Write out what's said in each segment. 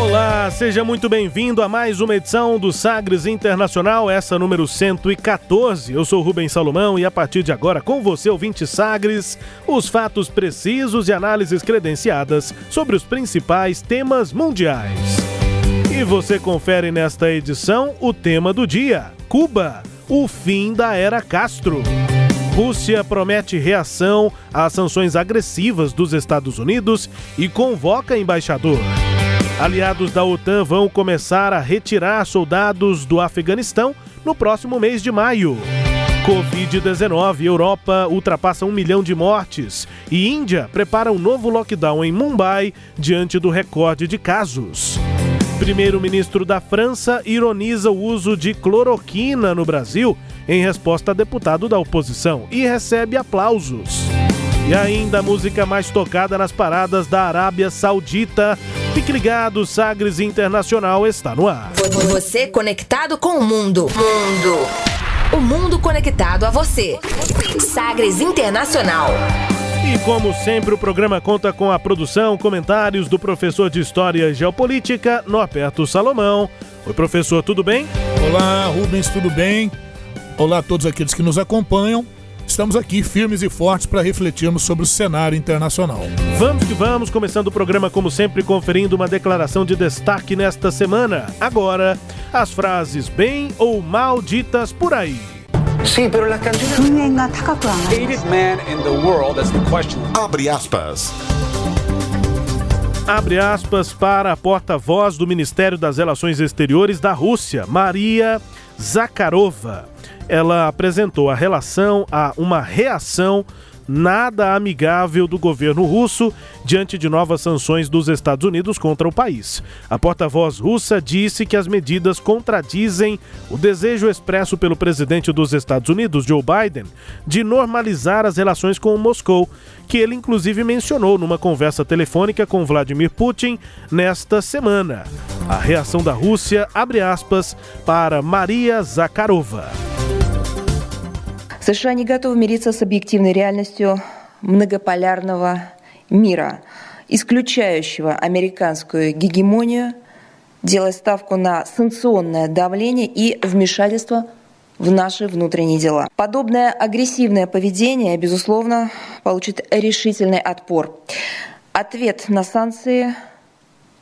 Olá, seja muito bem-vindo a mais uma edição do Sagres Internacional, essa número 114. Eu sou Rubens Salomão e a partir de agora, com você, ouvinte Sagres, os fatos precisos e análises credenciadas sobre os principais temas mundiais. E você confere nesta edição o tema do dia: Cuba, o fim da era Castro. Rússia promete reação às sanções agressivas dos Estados Unidos e convoca embaixador. Aliados da OTAN vão começar a retirar soldados do Afeganistão no próximo mês de maio. Covid-19, Europa ultrapassa um milhão de mortes e Índia prepara um novo lockdown em Mumbai diante do recorde de casos. Primeiro-ministro da França ironiza o uso de cloroquina no Brasil em resposta a deputado da oposição e recebe aplausos. E ainda a música mais tocada nas paradas da Arábia Saudita. Fique ligado, Sagres Internacional está no ar. Você conectado com o mundo. Mundo. O mundo conectado a você. Sagres Internacional. E como sempre, o programa conta com a produção, comentários do professor de História e Geopolítica, Norberto Salomão. Oi, professor, tudo bem? Olá, Rubens, tudo bem? Olá a todos aqueles que nos acompanham. Estamos aqui firmes e fortes para refletirmos sobre o cenário internacional. Vamos que vamos, começando o programa como sempre conferindo uma declaração de destaque nesta semana. Agora, as frases bem ou mal ditas por aí. Sí, pero las canciones. Hated man in the world, that's the question. Abre aspas. Abre aspas para a porta-voz do Ministério das Relações Exteriores da Rússia, Maria Zakharova ela apresentou a relação a uma reação nada amigável do governo russo diante de novas sanções dos Estados Unidos contra o país. A porta-voz russa disse que as medidas contradizem o desejo expresso pelo presidente dos Estados Unidos, Joe Biden, de normalizar as relações com Moscou, que ele inclusive mencionou numa conversa telefônica com Vladimir Putin nesta semana. A reação da Rússia, abre aspas, para Maria Zakharova. США не готовы мириться с объективной реальностью многополярного мира, исключающего американскую гегемонию, делая ставку на санкционное давление и вмешательство в наши внутренние дела. Подобное агрессивное поведение, безусловно, получит решительный отпор. Ответ на санкции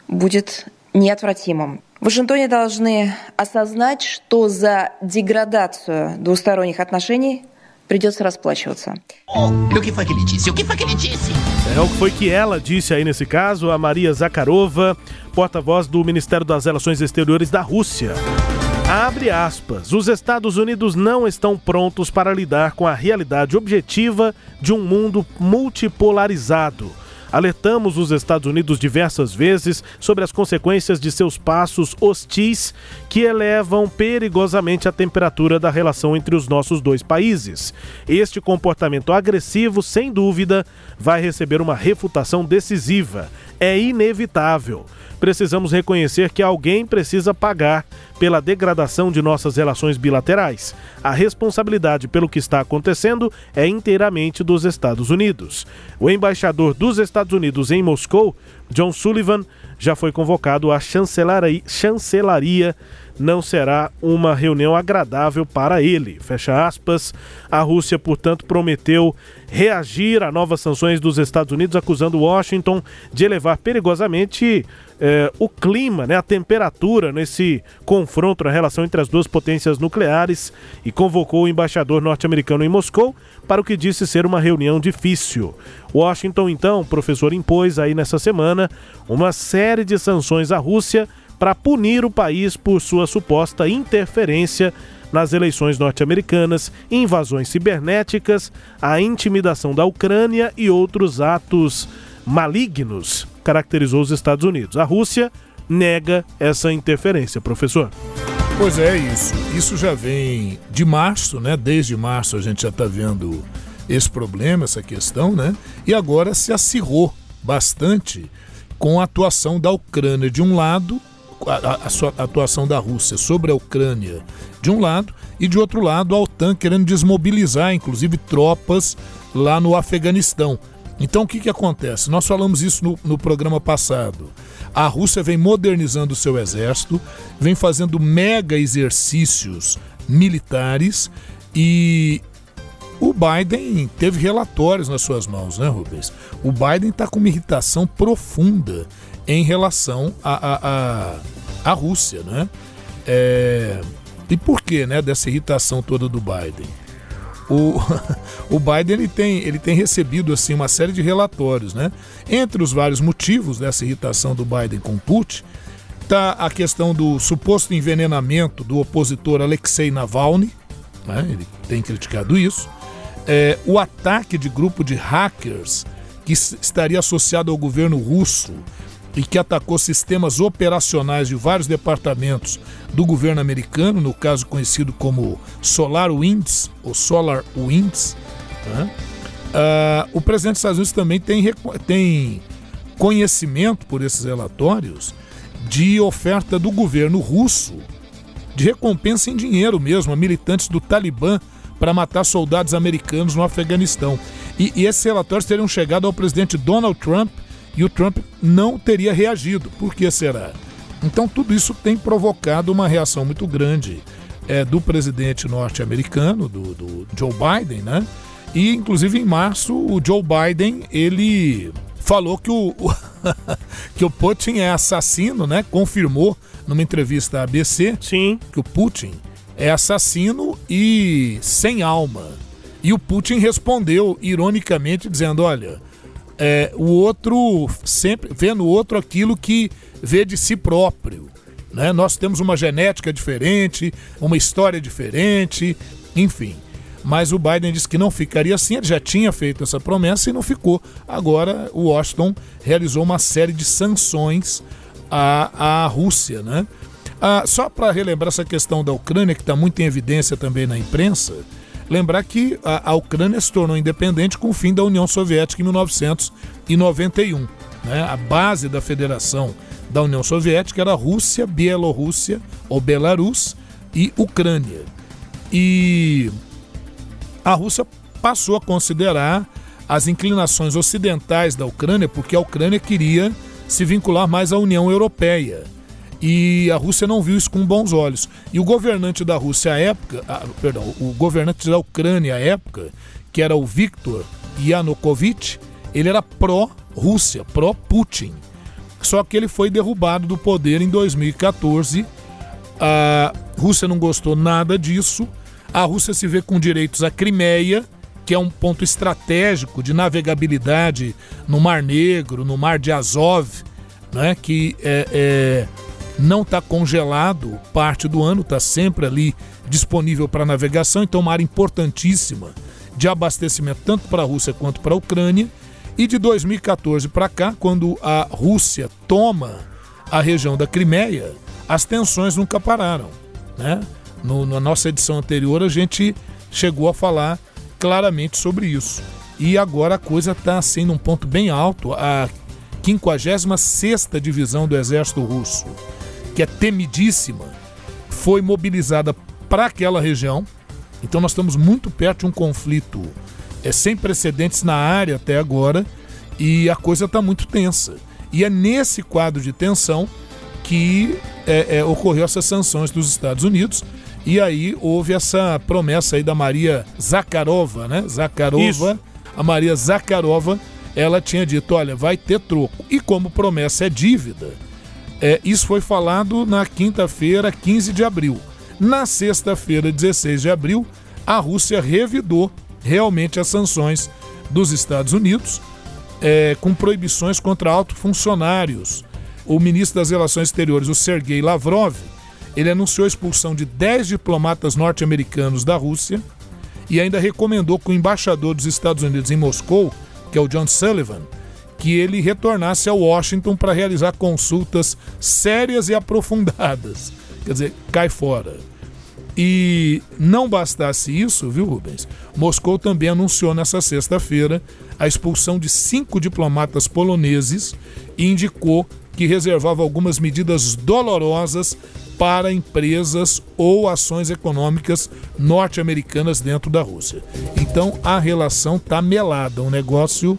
будет неотвратимым. В Вашингтоне должны осознать, что за деградацию двусторонних отношений придется расплачиваться. O que foi que ele disse? O que foi que ele disse? É o que foi que ela disse aí nesse caso, a Maria Zakharova, porta-voz do Ministério das Relações Exteriores da Rússia. Abre aspas. Os Estados Unidos não estão prontos para lidar com a realidade objetiva de um mundo multipolarizado Alertamos os Estados Unidos diversas vezes sobre as consequências de seus passos hostis que elevam perigosamente a temperatura da relação entre os nossos dois países. Este comportamento agressivo, sem dúvida, vai receber uma refutação decisiva. É inevitável precisamos reconhecer que alguém precisa pagar pela degradação de nossas relações bilaterais. A responsabilidade pelo que está acontecendo é inteiramente dos Estados Unidos. O embaixador dos Estados Unidos em Moscou, John Sullivan, já foi convocado à chancelaria, não será uma reunião agradável para ele. Fecha aspas. A Rússia, portanto, prometeu reagir a novas sanções dos Estados Unidos, acusando Washington de elevar perigosamente eh, o clima, né, a temperatura nesse confronto na relação entre as duas potências nucleares e convocou o embaixador norte-americano em Moscou para o que disse ser uma reunião difícil. Washington, então, professor, impôs aí nessa semana uma série de sanções à Rússia para punir o país por sua suposta interferência nas eleições norte-americanas, invasões cibernéticas, a intimidação da Ucrânia e outros atos malignos. Caracterizou os Estados Unidos. A Rússia nega essa interferência, professor. Pois é, isso. Isso já vem de março, né? Desde março a gente já está vendo esse problema, essa questão, né? E agora se acirrou bastante com a atuação da Ucrânia de um lado, a, a, a atuação da Rússia sobre a Ucrânia de um lado, e de outro lado a OTAN querendo desmobilizar, inclusive, tropas lá no Afeganistão. Então o que, que acontece? Nós falamos isso no, no programa passado. A Rússia vem modernizando o seu exército, vem fazendo mega exercícios militares e o Biden teve relatórios nas suas mãos, né, Rubens? O Biden está com uma irritação profunda em relação à a, a, a, Rússia, né? É... E por que, né, dessa irritação toda do Biden? O, o Biden ele tem, ele tem recebido assim uma série de relatórios, né? Entre os vários motivos dessa irritação do Biden com Putin, está a questão do suposto envenenamento do opositor Alexei Navalny, né? ele tem criticado isso é, o ataque de grupo de hackers que estaria associado ao governo russo e que atacou sistemas operacionais de vários departamentos do governo americano, no caso conhecido como Solar Winds ou Solar Winds. Né? Uh, o presidente dos Estados Unidos também tem, tem conhecimento por esses relatórios de oferta do governo russo de recompensa em dinheiro mesmo a militantes do Talibã para matar soldados americanos no Afeganistão. E, e esses relatórios teriam chegado ao presidente Donald Trump e o Trump não teria reagido. Por que será? Então tudo isso tem provocado uma reação muito grande é, do presidente norte-americano, do, do, Joe Biden, né? E inclusive em março o Joe Biden ele falou que o, que o Putin é assassino, né? Confirmou numa entrevista à ABC Sim. que o Putin é assassino e sem alma. E o Putin respondeu ironicamente dizendo: olha, é, o outro sempre vê no outro aquilo que vê de si próprio. Né? Nós temos uma genética diferente, uma história diferente, enfim. Mas o Biden disse que não ficaria assim, ele já tinha feito essa promessa e não ficou. Agora, o Washington realizou uma série de sanções à, à Rússia, né? Ah, só para relembrar essa questão da Ucrânia, que está muito em evidência também na imprensa, lembrar que a, a, Ucrânia se tornou independente com o fim da União Soviética em 1991. Né? A base da federação da União Soviética era Rússia, Bielorrússia ou Belarus e Ucrânia. E a Rússia passou a considerar as inclinações ocidentais da Ucrânia, porque a Ucrânia queria se vincular mais à União Europeia. E a Rússia não viu isso com bons olhos. E o governante da Rússia à época, ah, perdão, o governante da Ucrânia à época, que era o Viktor Yanukovych, ele era pró-Rússia, pró-Putin. Só que ele foi derrubado do poder em 2014. A Rússia não gostou nada disso. A Rússia se vê com direitos à Crimeia, que é um ponto estratégico de navegabilidade no Mar Negro, no Mar de Azov, né, que é, é não está congelado parte do ano, está sempre ali disponível para navegação, então uma área importantíssima de abastecimento tanto para a Rússia quanto para a Ucrânia. E de 2014 para cá, quando a Rússia toma a região da Crimeia, as tensões nunca pararam. Né? No, na nossa edição anterior, a gente chegou a falar claramente sobre isso. E agora a coisa está sendo um ponto bem alto. A 56 Divisão do Exército Russo que é temidíssima, foi mobilizada para aquela região. Então nós estamos muito perto de um conflito é, sem precedentes na área até agora e a coisa está muito tensa. E é nesse quadro de tensão que é, é, ocorreu essas sanções dos Estados Unidos. E aí houve essa promessa aí da Maria Zakharova, né? Zakharova, Isso. a Maria Zakharova, ela tinha dito, olha, vai ter troco. E como promessa é dívida, é, isso foi falado na quinta-feira, 15 de abril. Na sexta-feira, 16 de abril, a Rússia revidou realmente as sanções dos Estados Unidos, é, com proibições contra altos funcionários. O ministro das Relações Exteriores, o Sergei Lavrov, ele anunciou a expulsão de 10 diplomatas norte-americanos da Rússia e ainda recomendou que o embaixador dos Estados Unidos em Moscou, que é o John Sullivan, que ele retornasse a Washington para realizar consultas sérias e aprofundadas. Quer dizer, cai fora. E não bastasse isso, viu, Rubens? Moscou também anunciou nessa sexta-feira a expulsão de cinco diplomatas poloneses e indicou que reservava algumas medidas dolorosas para empresas ou ações econômicas norte-americanas dentro da Rússia. Então a relação está melada, um negócio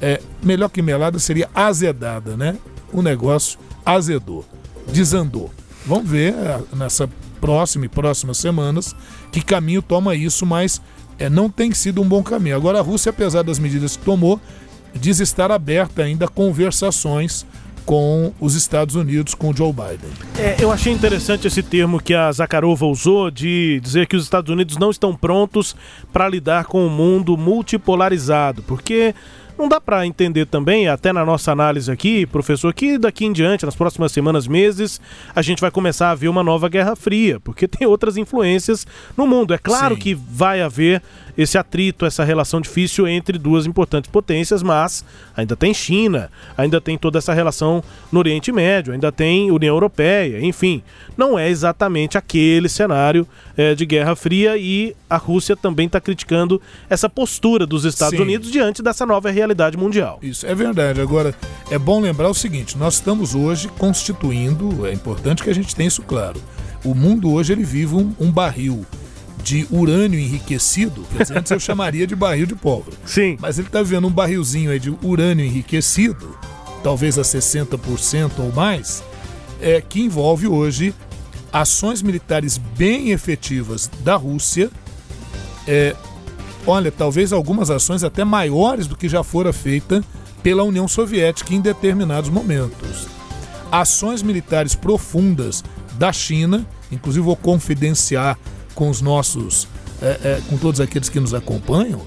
é, melhor que melada seria azedada, né? O negócio azedou, desandou. Vamos ver é, nessa próxima e próximas semanas que caminho toma isso, mas é, não tem sido um bom caminho. Agora a Rússia, apesar das medidas que tomou, diz estar aberta ainda a conversações com os Estados Unidos, com Joe Biden. É, eu achei interessante esse termo que a Zakharova usou de dizer que os Estados Unidos não estão prontos para lidar com o um mundo multipolarizado, porque não dá para entender também, até na nossa análise aqui, professor, que daqui em diante, nas próximas semanas, meses, a gente vai começar a ver uma nova Guerra Fria, porque tem outras influências no mundo. É claro Sim. que vai haver esse atrito, essa relação difícil entre duas importantes potências, mas ainda tem China, ainda tem toda essa relação no Oriente Médio, ainda tem União Europeia, enfim. Não é exatamente aquele cenário é, de Guerra Fria e a Rússia também está criticando essa postura dos Estados Sim. Unidos diante dessa nova realidade mundial. Isso é verdade. Agora, é bom lembrar o seguinte: nós estamos hoje constituindo, é importante que a gente tenha isso claro. O mundo hoje ele vive um, um barril de urânio enriquecido, que antes eu chamaria de barril de pólvora. Sim. Mas ele está vendo um barrilzinho aí de urânio enriquecido, talvez a 60% ou mais, é, que envolve hoje ações militares bem efetivas da Rússia. É, olha, talvez algumas ações até maiores do que já fora feita pela União Soviética em determinados momentos. Ações militares profundas da China, inclusive vou confidenciar com os nossos, é, é, com todos aqueles que nos acompanham,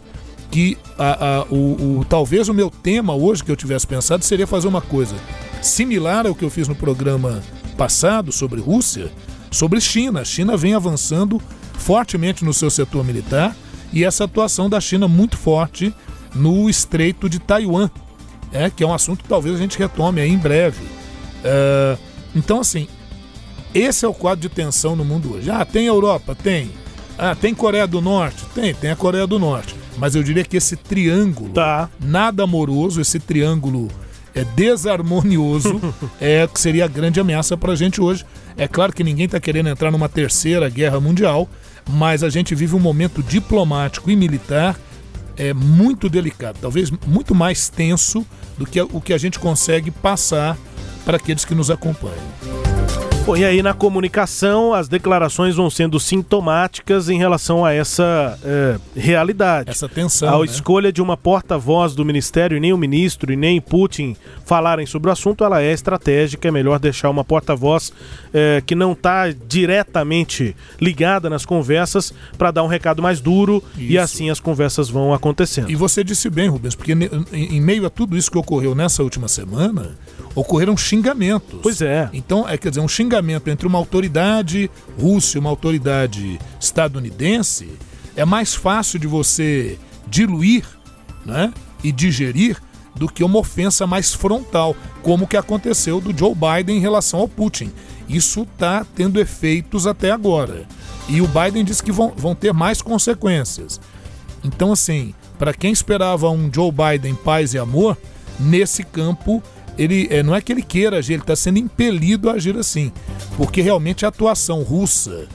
que a, a, o, o, talvez o meu tema hoje que eu tivesse pensado seria fazer uma coisa similar ao que eu fiz no programa passado sobre Rússia, sobre China. A China vem avançando fortemente no seu setor militar e essa atuação da China muito forte no Estreito de Taiwan, é, que é um assunto que talvez a gente retome aí em breve. É, então, assim, esse é o quadro de tensão no mundo hoje. Ah, tem Europa? Tem. Ah, tem Coreia do Norte? Tem, tem a Coreia do Norte. Mas eu diria que esse triângulo tá. nada amoroso, esse triângulo é desarmonioso, é que seria a grande ameaça para a gente hoje. É claro que ninguém está querendo entrar numa terceira guerra mundial, mas a gente vive um momento diplomático e militar é muito delicado, talvez muito mais tenso do que o que a gente consegue passar para aqueles que nos acompanham. Bom, e aí na comunicação as declarações vão sendo sintomáticas em relação a essa é, realidade. Essa tensão. A né? escolha de uma porta-voz do ministério, e nem o ministro e nem Putin falarem sobre o assunto, ela é estratégica. É melhor deixar uma porta-voz é, que não está diretamente ligada nas conversas para dar um recado mais duro isso. e assim as conversas vão acontecendo. E você disse bem, Rubens, porque em meio a tudo isso que ocorreu nessa última semana, ocorreram xingamentos. Pois é. Então, é quer dizer, um xingamento entre uma autoridade russa e uma autoridade estadunidense é mais fácil de você diluir né, e digerir do que uma ofensa mais frontal, como que aconteceu do Joe Biden em relação ao Putin. Isso está tendo efeitos até agora. E o Biden disse que vão, vão ter mais consequências. Então, assim, para quem esperava um Joe Biden paz e amor, nesse campo ele é, não é que ele queira agir, ele está sendo impelido a agir assim. Porque realmente a atuação russa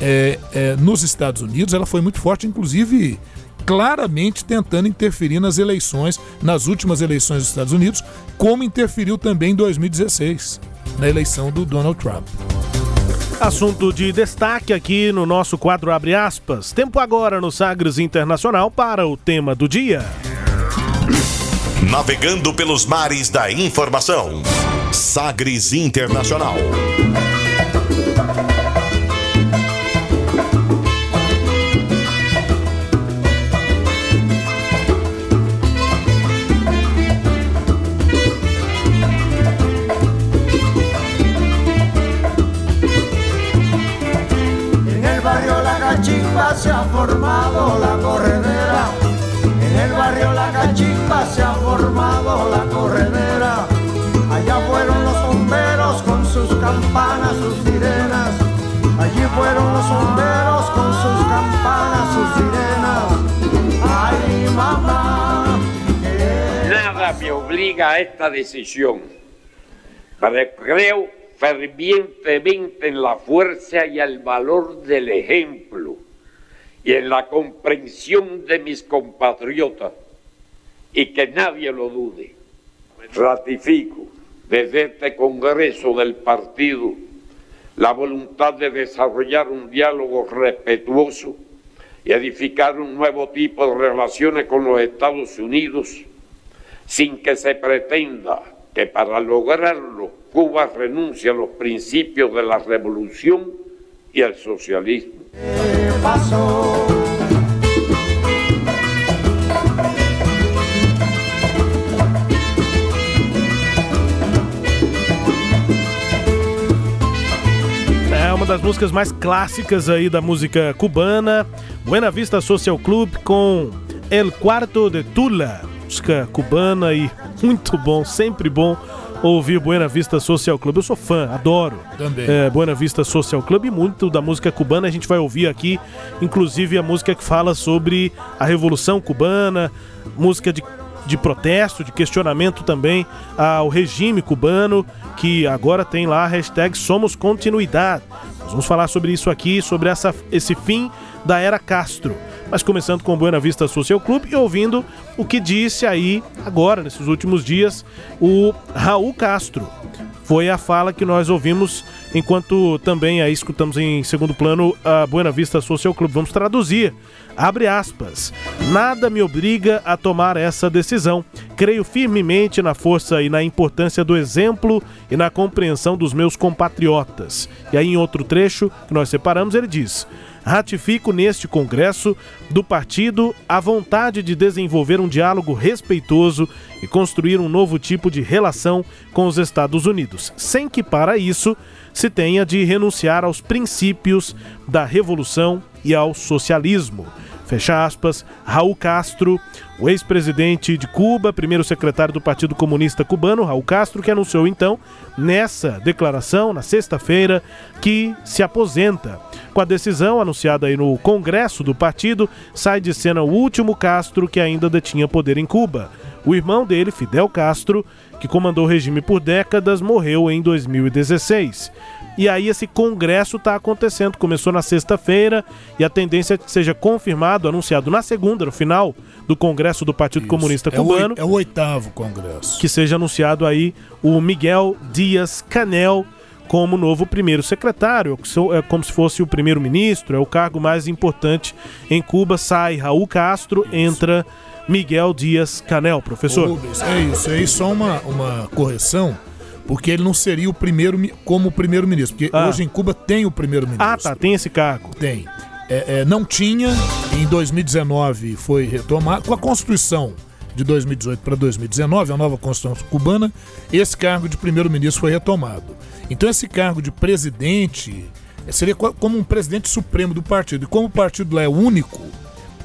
é, é, nos Estados Unidos ela foi muito forte, inclusive claramente tentando interferir nas eleições, nas últimas eleições dos Estados Unidos, como interferiu também em 2016, na eleição do Donald Trump. Assunto de destaque aqui no nosso quadro Abre aspas. Tempo agora no Sagres Internacional para o tema do dia. Navegando pelos mares da informação. Sagres Internacional. Se ha formado la corredera. En el barrio La Cachimba banda se ha formado la corredera. Allá fueron los bomberos con sus campanas, sus sirenas. Allí fueron los bomberos con sus campanas, sus sirenas. Ay, mamá. Eh. Nada me obliga a esta decisión, pero creo fervientemente en la fuerza y el valor del ejemplo y en la comprensión de mis compatriotas y que nadie lo dude. Ratifico desde este Congreso del Partido la voluntad de desarrollar un diálogo respetuoso y edificar un nuevo tipo de relaciones con los Estados Unidos sin que se pretenda que para lograrlo Cuba renuncie a los principios de la revolución y al socialismo. É uma das músicas mais clássicas aí da música cubana. Buena Vista Social Club com El Quarto de Tula. Música cubana e muito bom, sempre bom ouvir Buena Vista Social Club. Eu sou fã, adoro. Também. É, Buena Vista Social Club e muito da música cubana a gente vai ouvir aqui, inclusive a música que fala sobre a Revolução Cubana, música de de protesto, de questionamento também ao regime cubano, que agora tem lá a hashtag Somos Continuidade. Nós vamos falar sobre isso aqui, sobre essa, esse fim da era Castro. Mas começando com o Buena Vista Social Club e ouvindo o que disse aí, agora, nesses últimos dias, o Raul Castro. Foi a fala que nós ouvimos enquanto também aí escutamos em segundo plano a Buena Vista Social Club. Vamos traduzir. Abre aspas. Nada me obriga a tomar essa decisão. Creio firmemente na força e na importância do exemplo e na compreensão dos meus compatriotas. E aí, em outro trecho que nós separamos, ele diz: ratifico neste Congresso do partido a vontade de desenvolver um diálogo respeitoso e construir um novo tipo de relação com os Estados Unidos, sem que para isso se tenha de renunciar aos princípios da revolução e ao socialismo. Fecha aspas, Raul Castro, o ex-presidente de Cuba, primeiro secretário do Partido Comunista Cubano, Raul Castro, que anunciou então, nessa declaração, na sexta-feira, que se aposenta. Com a decisão anunciada aí no Congresso do partido, sai de cena o último Castro que ainda detinha poder em Cuba. O irmão dele, Fidel Castro, que comandou o regime por décadas, morreu em 2016. E aí esse congresso está acontecendo. Começou na sexta-feira e a tendência é que seja confirmado, anunciado na segunda, no final do Congresso do Partido Isso. Comunista Cubano. É o, é o oitavo congresso. Que seja anunciado aí o Miguel Dias Canel como novo primeiro secretário, é como se fosse o primeiro-ministro, é o cargo mais importante em Cuba. Sai Raul Castro, entra Miguel Dias Canel, professor. Rubens, é isso, é só uma, uma correção porque ele não seria o primeiro como primeiro-ministro. Porque ah. hoje em Cuba tem o primeiro-ministro. Ah, tá, tem esse cargo. Tem. É, é, não tinha, em 2019 foi retomado, com a Constituição de 2018 para 2019, a nova Constituição cubana, esse cargo de primeiro-ministro foi retomado. Então, esse cargo de presidente seria como um presidente supremo do partido. E como o partido lá é único,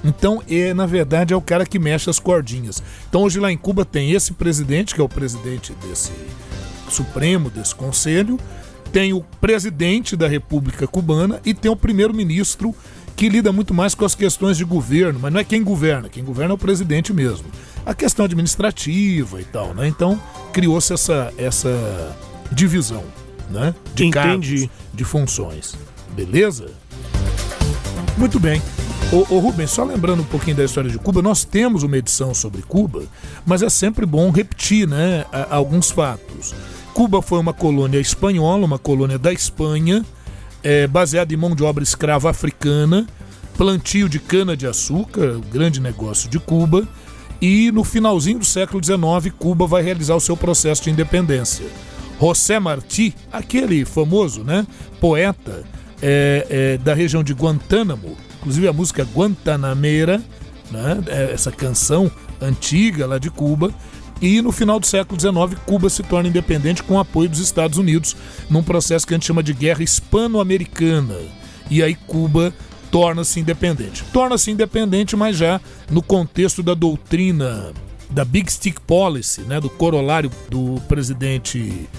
então, é, na verdade, é o cara que mexe as cordinhas. Então, hoje lá em Cuba tem esse presidente, que é o presidente desse Supremo, desse conselho, tem o presidente da República Cubana e tem o primeiro-ministro que lida muito mais com as questões de governo, mas não é quem governa, quem governa é o presidente mesmo. A questão administrativa e tal, né? Então criou-se essa, essa divisão, né? De Entendi. cargos, de funções. Beleza? Muito bem. Ô, ô Rubens, só lembrando um pouquinho da história de Cuba, nós temos uma edição sobre Cuba, mas é sempre bom repetir né, alguns fatos. Cuba foi uma colônia espanhola, uma colônia da Espanha, é, baseada em mão de obra escrava africana, plantio de cana-de-açúcar, grande negócio de Cuba, e no finalzinho do século XIX, Cuba vai realizar o seu processo de independência. José Martí, aquele famoso né, poeta é, é, da região de Guantánamo, inclusive a música Guantanameira, né, é, essa canção antiga lá de Cuba, e no final do século XIX, Cuba se torna independente com o apoio dos Estados Unidos, num processo que a gente chama de guerra hispano-americana. E aí Cuba torna-se independente. Torna-se independente, mas já no contexto da doutrina da Big Stick Policy, né, do corolário do presidente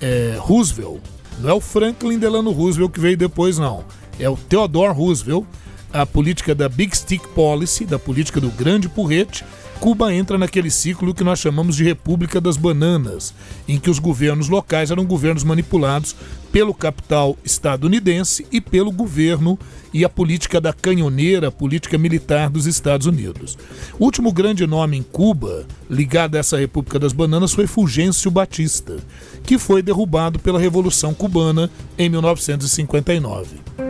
é, Roosevelt, Não é o Franklin Delano Roosevelt que veio depois, não. É o Theodore Roosevelt, a política da Big Stick Policy, da política do grande porrete, Cuba entra naquele ciclo que nós chamamos de República das Bananas, em que os governos locais eram governos manipulados pelo capital estadunidense e pelo governo e a política da canhoneira, a política militar dos Estados Unidos. O último grande nome em Cuba, ligado a essa República das Bananas, foi Fulgêncio Batista, que foi derrubado pela Revolução Cubana em 1959.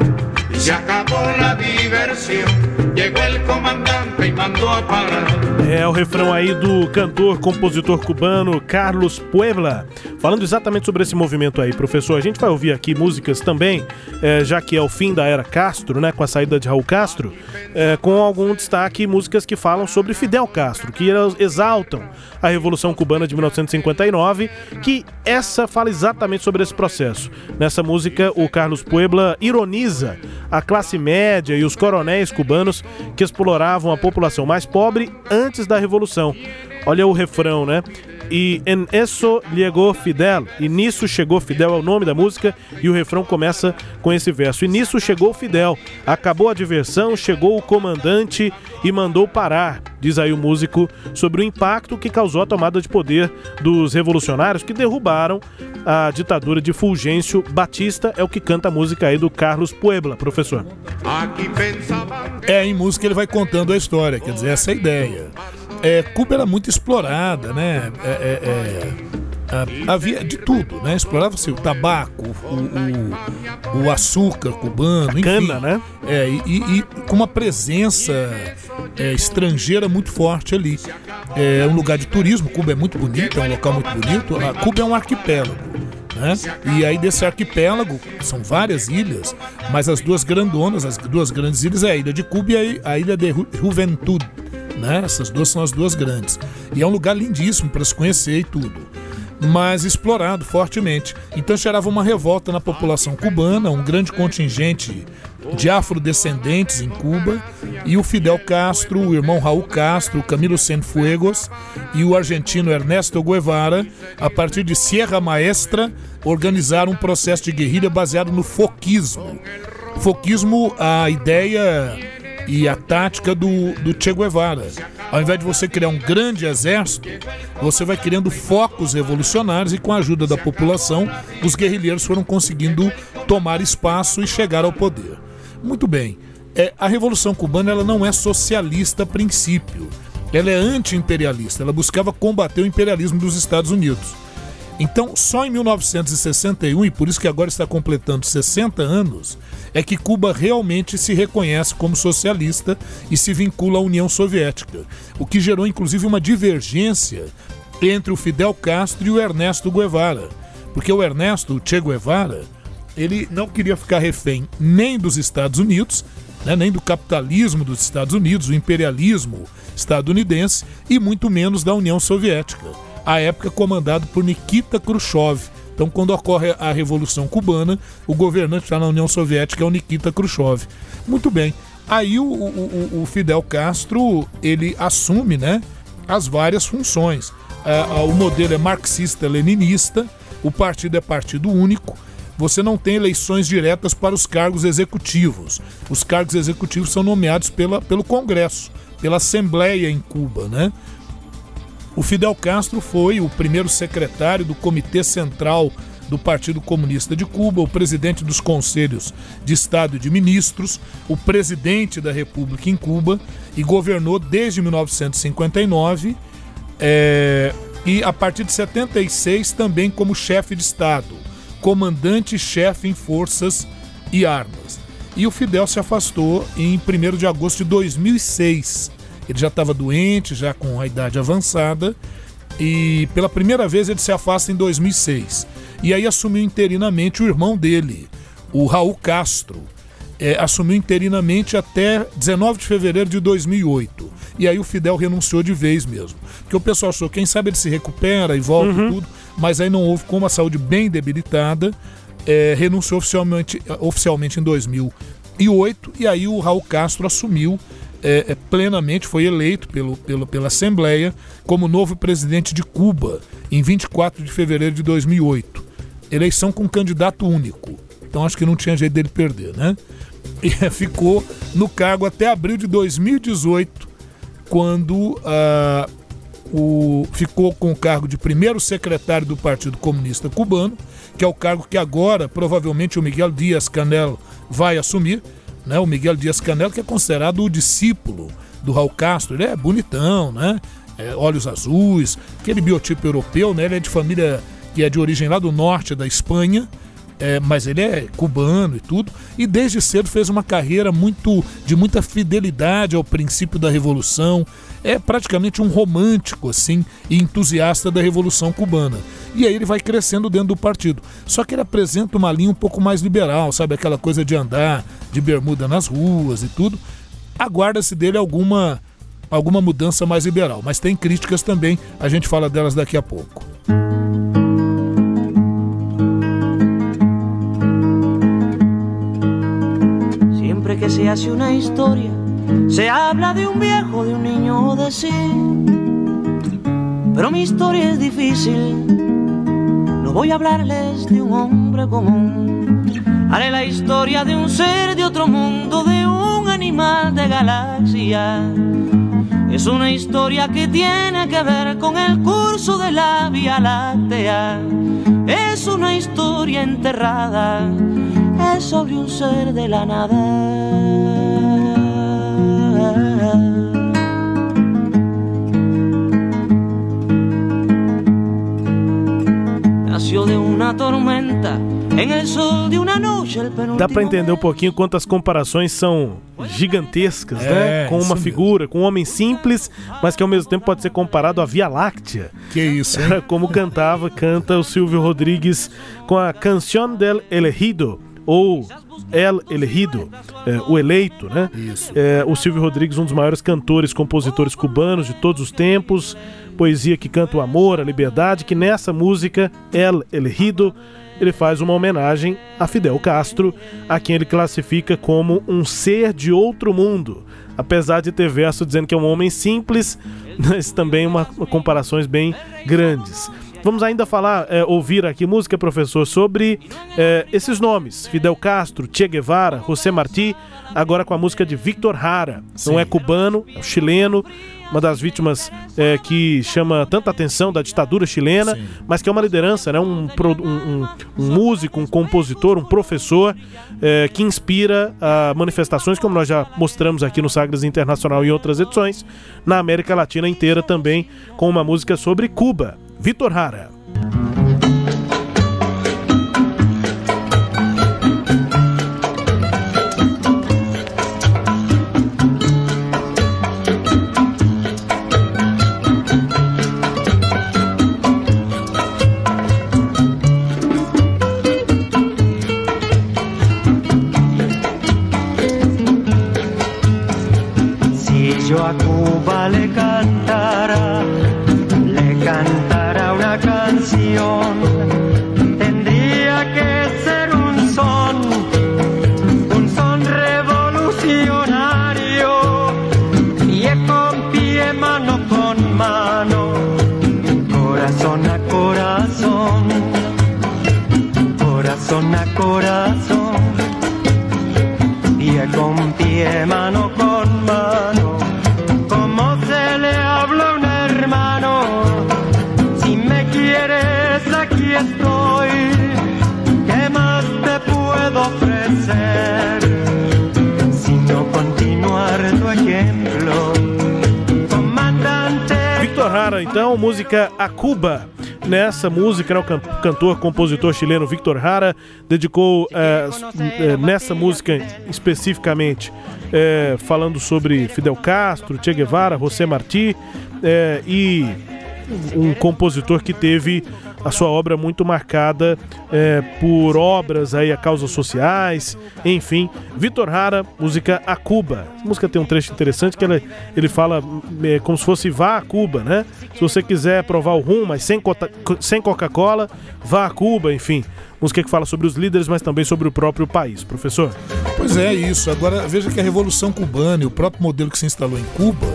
Se el comandante a parar. É o refrão aí do cantor, compositor cubano Carlos Puebla, falando exatamente sobre esse movimento aí, professor. A gente vai ouvir aqui músicas também, é, já que é o fim da era Castro, né, com a saída de Raul Castro, é, com algum destaque músicas que falam sobre Fidel Castro, que exaltam a Revolução Cubana de 1959, que essa fala exatamente sobre esse processo. Nessa música, o Carlos Puebla ironiza a classe média e os coronéis cubanos que exploravam a população mais pobre antes da Revolução. Olha o refrão, né? E en eso llegó Fidel. E nisso chegou Fidel é o nome da música e o refrão começa com esse verso. E nisso chegou Fidel. Acabou a diversão, chegou o comandante e mandou parar. Diz aí o músico sobre o impacto que causou a tomada de poder dos revolucionários que derrubaram a ditadura de Fulgêncio Batista. É o que canta a música aí do Carlos Puebla, professor. É, em música ele vai contando a história, quer dizer, essa é a ideia é, Cuba era muito explorada, né? É, é, é havia de tudo, né? Explorava-se o tabaco, o, o, o açúcar cubano, a cana, né? É, e, e, com uma presença é, estrangeira muito forte ali. É um lugar de turismo, Cuba é muito bonito, é um local muito bonito. A Cuba é um arquipélago. Né? E aí desse arquipélago, são várias ilhas, mas as duas grandonas, as duas grandes ilhas é a ilha de Cuba e a ilha de Juventude né? Essas duas são as duas grandes. E é um lugar lindíssimo para se conhecer e tudo. Mas explorado fortemente. Então gerava uma revolta na população cubana, um grande contingente de afrodescendentes em Cuba, e o Fidel Castro, o irmão Raul Castro, Camilo Cienfuegos e o argentino Ernesto Guevara, a partir de Sierra Maestra, organizaram um processo de guerrilha baseado no foquismo. Foquismo, a ideia e a tática do, do Che Guevara. Ao invés de você criar um grande exército, você vai criando focos revolucionários e com a ajuda da população, os guerrilheiros foram conseguindo tomar espaço e chegar ao poder. Muito bem. É, a Revolução Cubana ela não é socialista a princípio. Ela é anti-imperialista. Ela buscava combater o imperialismo dos Estados Unidos. Então, só em 1961, e por isso que agora está completando 60 anos, é que Cuba realmente se reconhece como socialista e se vincula à União Soviética, o que gerou inclusive uma divergência entre o Fidel Castro e o Ernesto Guevara, porque o Ernesto, o Che Guevara, ele não queria ficar refém nem dos Estados Unidos, né, nem do capitalismo dos Estados Unidos, o imperialismo estadunidense, e muito menos da União Soviética à época comandado por Nikita Khrushchev. Então, quando ocorre a Revolução Cubana, o governante lá na União Soviética é o Nikita Khrushchev. Muito bem. Aí o, o, o Fidel Castro ele assume né, as várias funções. É, o modelo é marxista-leninista, o partido é partido único, você não tem eleições diretas para os cargos executivos. Os cargos executivos são nomeados pela, pelo Congresso, pela Assembleia em Cuba, né? O Fidel Castro foi o primeiro secretário do Comitê Central do Partido Comunista de Cuba, o presidente dos Conselhos de Estado e de Ministros, o presidente da República em Cuba e governou desde 1959 é, e a partir de 76 também como chefe de Estado, comandante-chefe em forças e armas. E o Fidel se afastou em 1 de agosto de 2006 Ele já estava doente, já com a idade avançada, e pela primeira vez ele se afasta em 2006. E aí assumiu interinamente o irmão dele, o Raul Castro. É, assumiu interinamente até 19 de fevereiro de 2008. E aí o Fidel renunciou de vez mesmo. Porque o pessoal achou, quem sabe ele se recupera e volta uhum. e tudo, mas aí não houve, com uma saúde bem debilitada, é, renunciou oficialmente, oficialmente em 2008 e aí o Raul Castro assumiu é, é, plenamente, foi eleito pelo, pelo, pela Assembleia como novo presidente de Cuba em 24 de fevereiro de 2008. Eleição com candidato único. Então acho que não tinha jeito dele perder, né? E ficou no cargo até abril de 2018, quando uh, o, ficou com o cargo de primeiro secretário do Partido Comunista Cubano, que é o cargo que agora provavelmente o Miguel Dias Canel vai assumir. Né? O Miguel Dias Canel, que é considerado o discípulo do Raul Castro, ele é bonitão, né? É, olhos azuis, aquele biotipo europeu, né? Ele é de família que é de origem lá do norte da Espanha é, mas ele é cubano e tudo, e desde cedo fez uma carreira muito de muita fidelidade ao princípio da revolução. É praticamente um romântico assim e entusiasta da revolução cubana. E aí ele vai crescendo dentro do partido. Só que ele apresenta uma linha um pouco mais liberal, sabe aquela coisa de andar de bermuda nas ruas e tudo. Aguarda-se dele alguma alguma mudança mais liberal, mas tem críticas também, a gente fala delas daqui a pouco. Que se hace una historia, se habla de un viejo, de un niño, de sí. Pero mi historia es difícil, no voy a hablarles de un hombre común. Haré la historia de un ser de otro mundo, de un animal de galaxia. Es una historia que tiene que ver con el curso de la Vía Láctea. Es una historia enterrada es sobre un ser de la nada. Nació de una tormenta en el sol de una noche el Dá para entender um pouquinho quantas comparações são gigantescas, é, né? Com uma figura, mesmo. com um homem simples, mas que ao mesmo tempo pode ser comparado à Via Láctea. Que isso, hein? Como cantava, canta o Silvio Rodrigues com a Canción del Elegido ou El Elegido, é, o eleito, né? É, o Silvio Rodrigues, um dos maiores cantores, compositores cubanos de todos os tempos, poesia que canta o amor, a liberdade, que nessa música, El Elegido, ele faz uma homenagem a Fidel Castro, a quem ele classifica como um ser de outro mundo. Apesar de ter verso dizendo que é um homem simples, mas também uma, uma comparações bem grandes. Vamos ainda falar, é, ouvir aqui música, professor, sobre é, esses nomes: Fidel Castro, Che Guevara, José Martí, agora com a música de Victor Hara. Sim. Não é cubano, é chileno, uma das vítimas é, que chama tanta atenção da ditadura chilena, Sim. mas que é uma liderança, né? um, um, um músico, um compositor, um professor é, que inspira a manifestações, como nós já mostramos aqui no Sagres Internacional e outras edições, na América Latina inteira também, com uma música sobre Cuba. Vitor mano, corazón a corazón, corazón a corazón, y con pie, Então, música A Cuba. nessa música, né, o cantor, compositor chileno Victor Hara dedicou é, nessa música especificamente é, falando sobre Fidel Castro, Che Guevara, José Martí é, e um compositor que teve a sua obra muito marcada é, por obras aí a causas sociais, enfim. Vitor Hara, música A Cuba. A música tem um trecho interessante que ele, ele fala é, como se fosse vá a Cuba, né? Se você quiser provar o rum, mas sem, sem Coca-Cola, vá a Cuba, enfim. Música que fala sobre os líderes, mas também sobre o próprio país. Professor? Pois é, isso. Agora, veja que a Revolução Cubana e o próprio modelo que se instalou em Cuba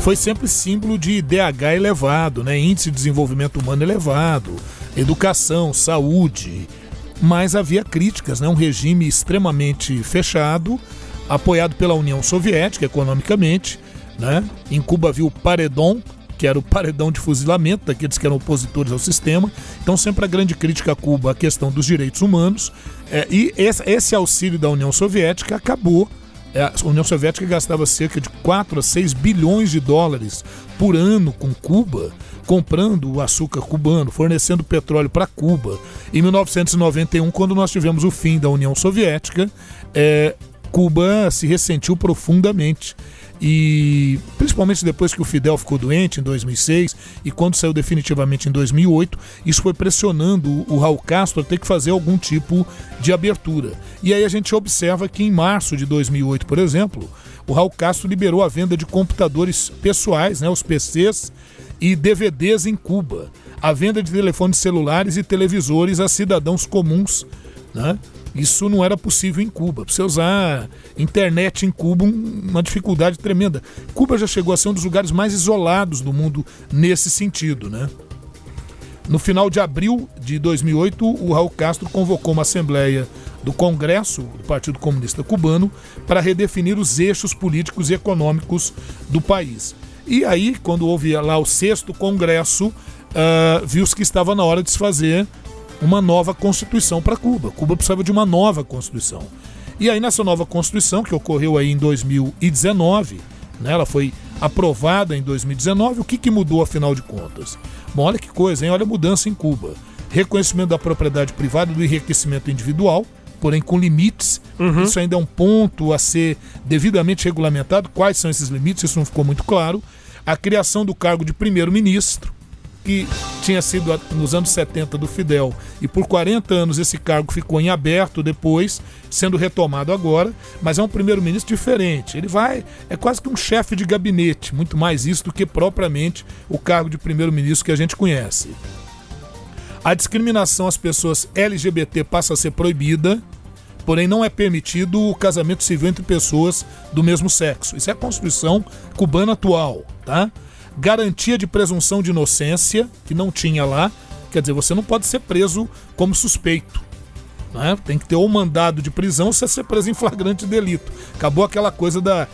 foi sempre símbolo de DH elevado, né? índice de desenvolvimento humano elevado, educação, saúde. Mas havia críticas, né? um regime extremamente fechado, apoiado pela União Soviética economicamente. Né? Em Cuba havia o paredão, que era o paredão de fuzilamento daqueles que eram opositores ao sistema. Então, sempre a grande crítica a Cuba, a questão dos direitos humanos. É, e esse, auxílio da União Soviética acabou a União Soviética gastava cerca de 4 a 6 bilhões de dólares por ano com Cuba, comprando o açúcar cubano, fornecendo petróleo para Cuba. Em 1991, quando nós tivemos o fim da União Soviética, é, Cuba se ressentiu profundamente e principalmente depois que o Fidel ficou doente em 2006 e quando saiu definitivamente em 2008, isso foi pressionando o Raul Castro a ter que fazer algum tipo de abertura. E aí a gente observa que em março de 2008, por exemplo, o Raul Castro liberou a venda de computadores pessoais, né, os PCs e DVDs em Cuba, a venda de telefones celulares e televisores a cidadãos comuns, né? Isso não era possível em Cuba. Você usar internet em Cuba, uma dificuldade tremenda. Cuba já chegou a ser um dos lugares mais isolados do mundo nesse sentido, né? No final de abril de 2008, o Raul Castro convocou uma assembleia do Congresso do Partido Comunista Cubano para redefinir os eixos políticos e econômicos do país. E aí, quando houve lá o sexto Congresso, uh, viu-se que estava na hora de se fazer uma nova Constituição para Cuba. Cuba precisava de uma nova Constituição. E aí nessa nova Constituição, que ocorreu aí em 2019, né, ela foi aprovada em 2019, o que, que mudou afinal de contas? Bom, olha que coisa, hein? Olha a mudança em Cuba. Reconhecimento da propriedade privada e do enriquecimento individual, porém com limites. Uhum. Isso ainda é um ponto a ser devidamente regulamentado. Quais são esses limites? Isso não ficou muito claro. A criação do cargo de primeiro-ministro, que tinha sido nos anos 70 do Fidel e por 40 anos esse cargo ficou em aberto depois, sendo retomado agora, mas é um primeiro-ministro diferente. Ele vai, é quase que um chefe de gabinete, muito mais isso do que propriamente o cargo de primeiro-ministro que a gente conhece. A discriminação às pessoas LGBT passa a ser proibida, porém não é permitido o casamento civil entre pessoas do mesmo sexo. Isso é a Constituição cubana atual, tá? Garantia de presunção de inocência, que não tinha lá. Quer dizer, você não pode ser preso como suspeito. Né? Tem que ter ou mandado de prisão você ser preso em flagrante delito. Acabou aquela coisa da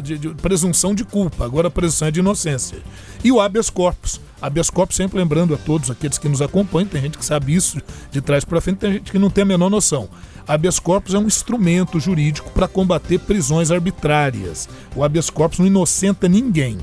de, de, presunção de culpa, agora a presunção é de inocência. E o habeas corpus. Habeas corpus, sempre lembrando a todos aqueles que nos acompanham, tem gente que sabe isso de trás para frente, tem gente que não tem a menor noção. Habeas corpus é um instrumento jurídico para combater prisões arbitrárias. O habeas corpus não inocenta ninguém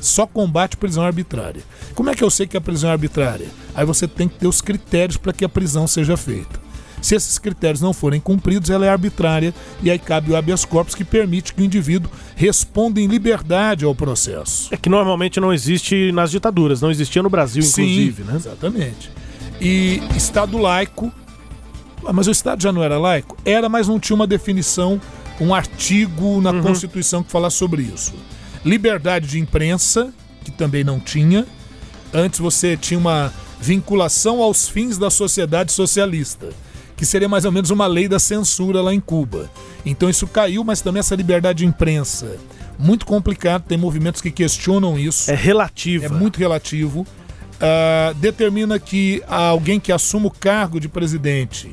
só combate prisão arbitrária. Como é que eu sei que a prisão é arbitrária? Aí você tem que ter os critérios para que a prisão seja feita. Se esses critérios não forem cumpridos, ela é arbitrária e aí cabe o habeas corpus que permite que o indivíduo responda em liberdade ao processo. É que normalmente não existe nas ditaduras, não existia no Brasil, inclusive, Sim, né? Exatamente. E Estado laico. Ah, mas o Estado já não era laico? Era, mas não tinha uma definição, um artigo na uhum. Constituição que falasse sobre isso liberdade de imprensa, que também não tinha. Antes você tinha uma vinculação aos fins da sociedade socialista, que seria mais ou menos uma lei da censura lá em Cuba. Então isso caiu, mas também essa liberdade de imprensa. Muito complicado, tem movimentos que questionam isso. É relativo. É muito relativo. Uh, determina que alguém que assuma o cargo de presidente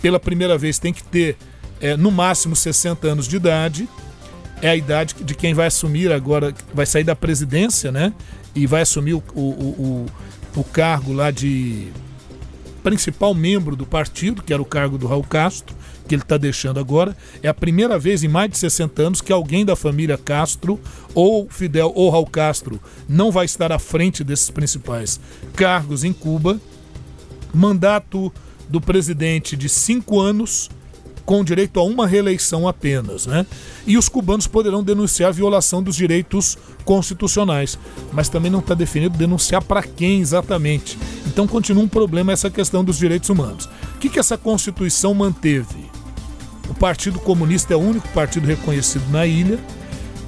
pela primeira vez tem que ter é, no máximo 60 anos de idade é a idade de quem vai assumir agora, vai sair da presidência, né? E vai assumir o, o, o, o cargo lá de principal membro do partido, que era o cargo do Raul Castro, que ele está deixando agora. É a primeira vez em mais de 60 anos que alguém da família Castro, ou Fidel ou Raul Castro, não vai estar à frente desses principais cargos em Cuba. Mandato do presidente de cinco anos, com direito a uma reeleição apenas, né? E os cubanos poderão denunciar a violação dos direitos constitucionais, mas também não está definido denunciar para quem exatamente. Então continua um problema essa questão dos direitos humanos. O que, que essa Constituição manteve? O Partido Comunista é o único partido reconhecido na ilha.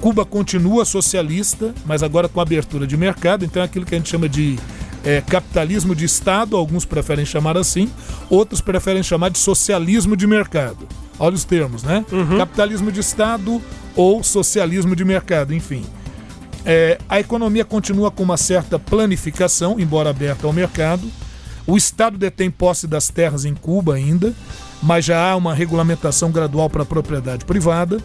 Cuba continua socialista, mas agora com abertura de mercado, então é aquilo que a gente chama de é, capitalismo de Estado, alguns preferem chamar assim, outros preferem chamar de socialismo de mercado. Olha os termos, né? Uhum. Capitalismo de Estado ou socialismo de mercado, enfim. É, a economia continua com uma certa planificação, embora aberta ao mercado. O Estado detém posse das terras em Cuba ainda, mas já há uma regulamentação gradual para a propriedade privada.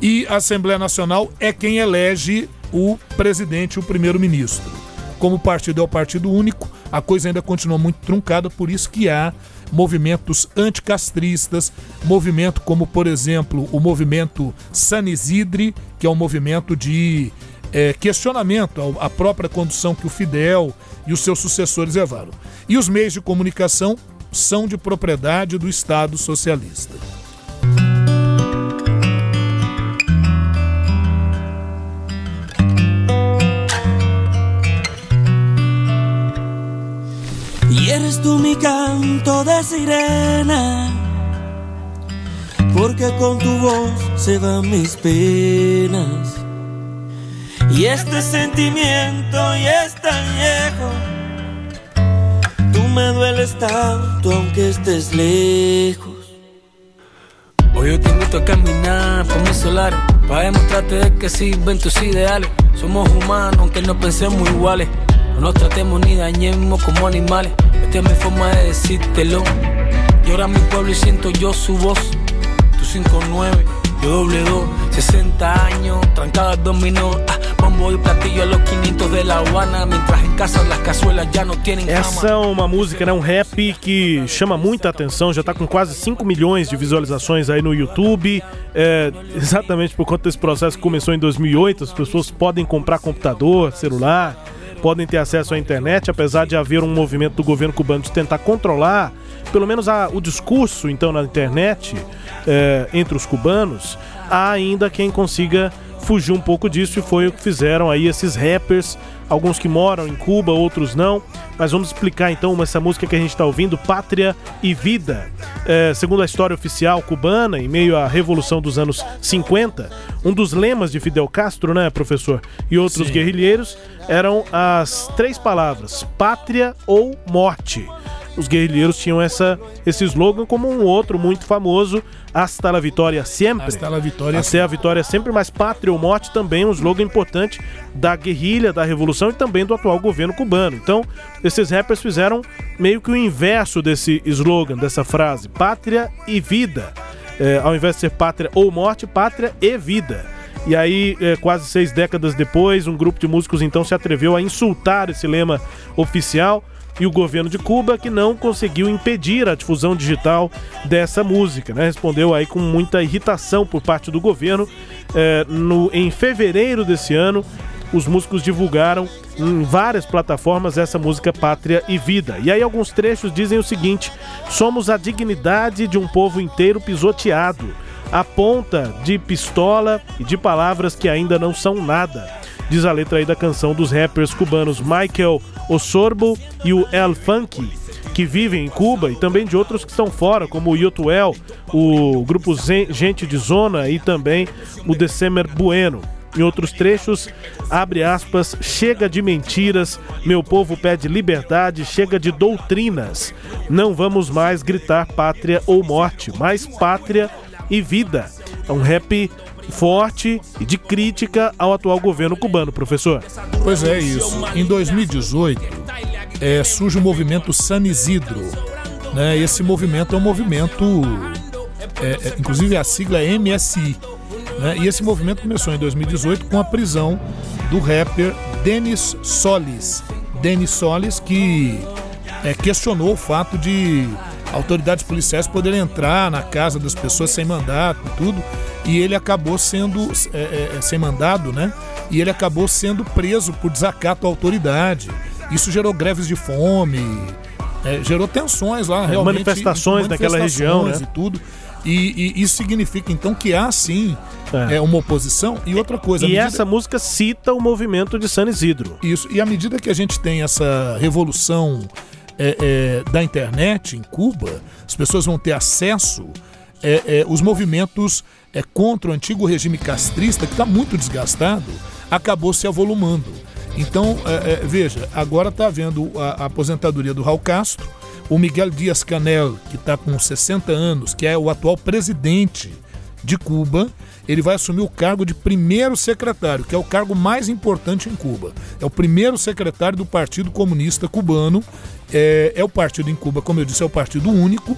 E a Assembleia Nacional é quem elege o presidente, o primeiro-ministro. Como o partido é o partido único, a coisa ainda continua muito truncada, por isso que há movimentos anticastristas, movimento como, por exemplo, o movimento San Isidre, que é um movimento de é, questionamento à própria condução que o Fidel e os seus sucessores levaram. E os meios de comunicação são de propriedade do Estado socialista. Eres tú mi canto de sirena, porque con tu voz se van mis penas. Y este sentimiento ya es tan viejo, tú me dueles tanto aunque estés lejos. Hoy yo te invito a caminar por mi solar, para demostrarte que sirven tus ideales. Somos humanos aunque no pensemos iguales. No nos tratemos ni dañemos como animales. Esta es mi forma de decírtelo. Llora mi pueblo y siento yo su voz. Tu 59, yo doble 2, 60 años, trancada dominó. Ah, bombo platillo a los 500 de La Habana. Mientras en casa las cazuelas ya no tienen Essa é uma música, né, um rap que chama muita atenção, já tá com quase 5 milhões de visualizações aí no YouTube. É, exatamente por conta desse processo que começou em 2008, as pessoas podem comprar computador, celular, podem ter acesso à internet, apesar de haver um movimento do governo cubano de tentar controlar, pelo menos a, o discurso então na internet é, entre os cubanos, há ainda quem consiga fugir um pouco disso e foi o que fizeram aí esses rappers, alguns que moram em Cuba, outros não. Mas vamos explicar então essa música que a gente está ouvindo, Pátria e Vida. É, segundo a história oficial cubana, em meio à Revolução dos anos 50, um dos lemas de Fidel Castro, né, professor, e outros Sim. guerrilheiros eram as três palavras: pátria ou morte. Os guerrilheiros tinham essa, esse slogan como um outro muito famoso, Hasta la vitória sempre. Hasta la vitória Até a vitória sempre, mas pátria ou morte também é um slogan importante da guerrilha, da revolução e também do atual governo cubano. Então, esses rappers fizeram meio que o inverso desse slogan, dessa frase, pátria e vida. É, ao invés de ser pátria ou morte, pátria e vida. E aí, é, quase seis décadas depois, um grupo de músicos então se atreveu a insultar esse lema oficial e o governo de Cuba que não conseguiu impedir a difusão digital dessa música, né? Respondeu aí com muita irritação por parte do governo. É, no, em fevereiro desse ano, os músicos divulgaram em várias plataformas essa música Pátria e Vida. E aí alguns trechos dizem o seguinte: somos a dignidade de um povo inteiro pisoteado, a ponta de pistola e de palavras que ainda não são nada. Diz a letra aí da canção dos rappers cubanos Michael Osorbo e o El Funk, que vivem em Cuba, e também de outros que estão fora, como o Yotuel, o grupo Zen- Gente de Zona e também o December Bueno. Em outros trechos, abre aspas, chega de mentiras, meu povo pede liberdade, chega de doutrinas. Não vamos mais gritar pátria ou morte, mas pátria e vida. É um rap forte e de crítica ao atual governo cubano, professor. Pois é, isso. Em 2018, é, surge o movimento San Isidro. Né? Esse movimento é um movimento, é, é, inclusive a sigla é MSI. Né? E esse movimento começou em 2018 com a prisão do rapper Denis Solis. Denis Solis, que é, questionou o fato de autoridades policiais poderem entrar na casa das pessoas sem mandato e tudo. E ele acabou sendo, é, é, é, sem mandado, né? E ele acabou sendo preso por desacato à autoridade. Isso gerou greves de fome, é, gerou tensões lá, realmente. Manifestações, naquela região, né? E tudo. E, e, isso significa então que há sim é. é uma oposição. E outra coisa. E medida... essa música cita o movimento de San Isidro. Isso. E à medida que a gente tem essa revolução é, é, da internet em Cuba, as pessoas vão ter acesso. É, é, os movimentos é, contra o antigo regime castrista, que está muito desgastado, acabou se avolumando. Então, veja, agora está havendo a, a aposentadoria do Raul Castro, o Miguel Dias Canel, que está com 60 anos, que é o atual presidente de Cuba, ele vai assumir o cargo de primeiro secretário, que é o cargo mais importante em Cuba. É o primeiro secretário do Partido Comunista Cubano. É, é o partido em Cuba, como eu disse, é o partido único.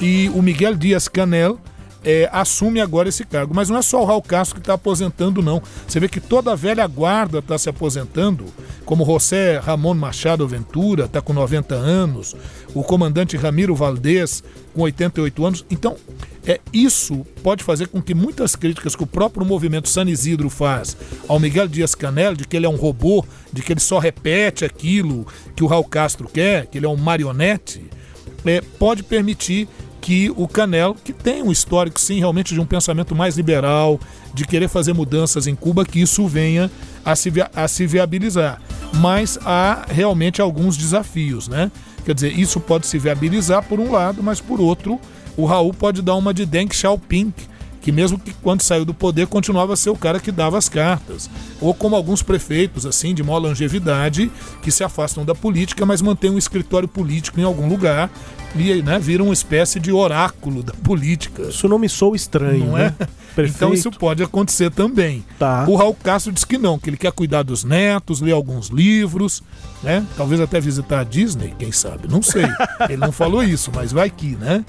E o Miguel Dias Canel é, assume agora esse cargo. Mas não é só o Raul Castro que está aposentando, não. Você vê que toda a velha guarda está se aposentando, como José Ramon Machado Ventura, está com 90 anos, o comandante Ramiro Valdez, com 88 anos. Então, é, isso pode fazer com que muitas críticas que o próprio movimento San Isidro faz ao Miguel Dias Canel, de que ele é um robô, de que ele só repete aquilo que o Raul Castro quer, que ele é um marionete, é, pode permitir que o Canel, que tem um histórico, sim, realmente de um pensamento mais liberal, de querer fazer mudanças em Cuba, que isso venha a se, a se viabilizar. Mas há realmente alguns desafios, né? Quer dizer, isso pode se viabilizar por um lado, mas por outro, o Raul pode dar uma de Deng Xiaoping, que mesmo que quando saiu do poder continuava a ser o cara que dava as cartas. Ou como alguns prefeitos, assim, de maior longevidade, que se afastam da política, mas mantêm um escritório político em algum lugar e né, viram uma espécie de oráculo da política. Isso não me sou estranho, não né? é? Então isso pode acontecer também. Tá. O Raul Castro diz que não, que ele quer cuidar dos netos, ler alguns livros, né? Talvez até visitar a Disney, quem sabe? Não sei. ele não falou isso, mas vai que, né?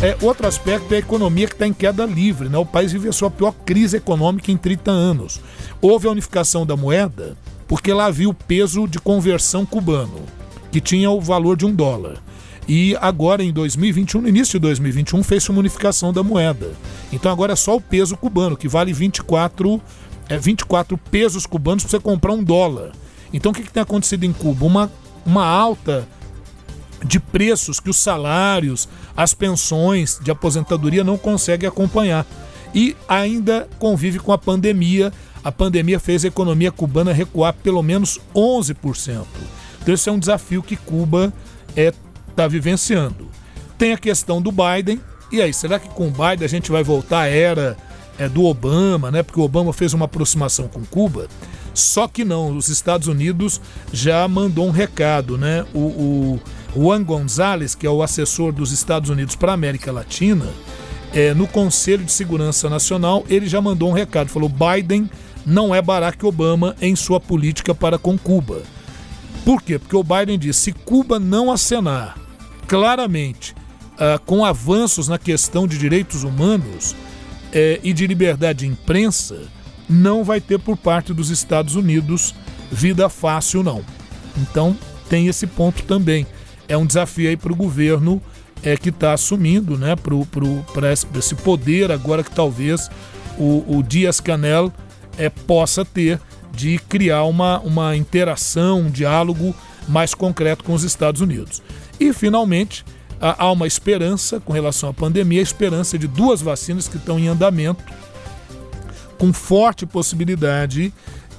É, outro aspecto é a economia que está em queda livre, né? O país vive a sua pior crise econômica em 30 anos. Houve a unificação da moeda porque lá havia o peso de conversão cubano, que tinha o valor de um dólar. E agora, em 2021, no início de 2021, fez uma unificação da moeda. Então agora é só o peso cubano, que vale 24, é, 24 pesos cubanos para você comprar um dólar. Então o que, que tem acontecido em Cuba? Uma, uma alta de preços que os salários, as pensões de aposentadoria não conseguem acompanhar. E ainda convive com a pandemia. A pandemia fez a economia cubana recuar pelo menos 11%. Então esse é um desafio que Cuba é está vivenciando. Tem a questão do Biden. E aí, será que com o Biden a gente vai voltar à era é, do Obama, né? Porque o Obama fez uma aproximação com Cuba. Só que não, os Estados Unidos já mandou um recado, né? O, o Juan Gonzalez, que é o assessor dos Estados Unidos para a América Latina, é, no Conselho de Segurança Nacional, ele já mandou um recado. Falou: Biden não é Barack Obama em sua política para com Cuba. Por quê? Porque o Biden disse: se Cuba não acenar claramente uh, com avanços na questão de direitos humanos uh, e de liberdade de imprensa, não vai ter por parte dos Estados Unidos vida fácil, não. Então tem esse ponto também. É um desafio aí para o governo é, que está assumindo, né, para esse poder agora que talvez o, o Dias Canel é, possa ter de criar uma, uma interação, um diálogo mais concreto com os Estados Unidos. E, finalmente, há uma esperança com relação à pandemia, a esperança de duas vacinas que estão em andamento, com forte possibilidade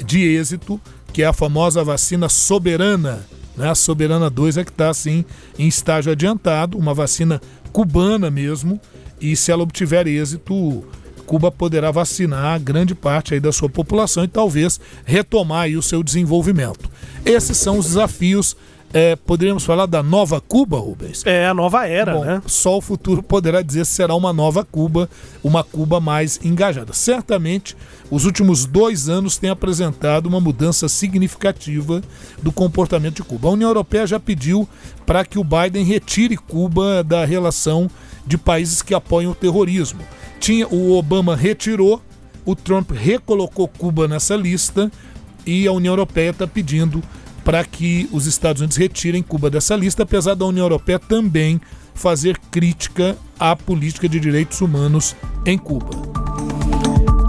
de êxito, que é a famosa vacina soberana. Né? A Soberana 2 é que está assim em estágio adiantado, uma vacina cubana mesmo, e se ela obtiver êxito, Cuba poderá vacinar grande parte aí da sua população e talvez retomar o seu desenvolvimento. Esses são os desafios é, poderíamos falar da nova Cuba, Rubens? É, a nova era, Bom, né? Só o futuro poderá dizer se será uma nova Cuba, uma Cuba mais engajada. Certamente, os últimos dois anos têm apresentado uma mudança significativa do comportamento de Cuba. A União Europeia já pediu para que o Biden retire Cuba da relação de países que apoiam o terrorismo. Tinha o Obama retirou, o Trump recolocou Cuba nessa lista e a União Europeia está pedindo para que os Estados Unidos retirem Cuba dessa lista, apesar da União Europeia também fazer crítica à política de direitos humanos em Cuba.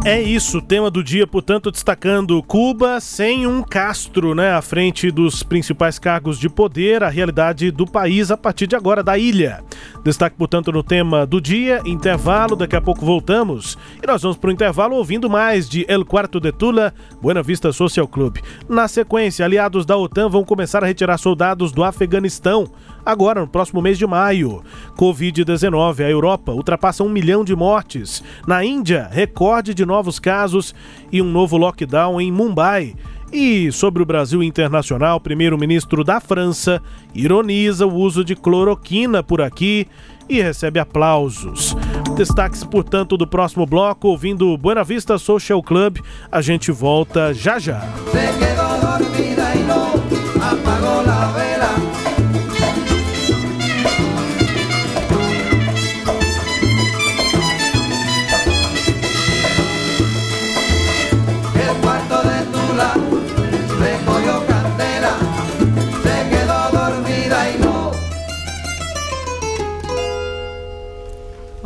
É isso, tema do dia, portanto, destacando Cuba sem um Castro, né, à frente dos principais cargos de poder, a realidade do país a partir de agora, da ilha. Destaque, portanto, no tema do dia, intervalo, daqui a pouco voltamos e nós vamos para o intervalo ouvindo mais de El Quarto de Tula, Buena Vista Social Club. Na sequência, aliados da OTAN vão começar a retirar soldados do Afeganistão agora no próximo mês de maio. Covid-19, a Europa ultrapassa um milhão de mortes. Na Índia, recorde de novos casos e um novo lockdown em Mumbai. E sobre o Brasil internacional, primeiro-ministro da França ironiza o uso de cloroquina por aqui e recebe aplausos. Destaques, portanto, do próximo bloco, ouvindo Buena Vista Social Club. A gente volta já já.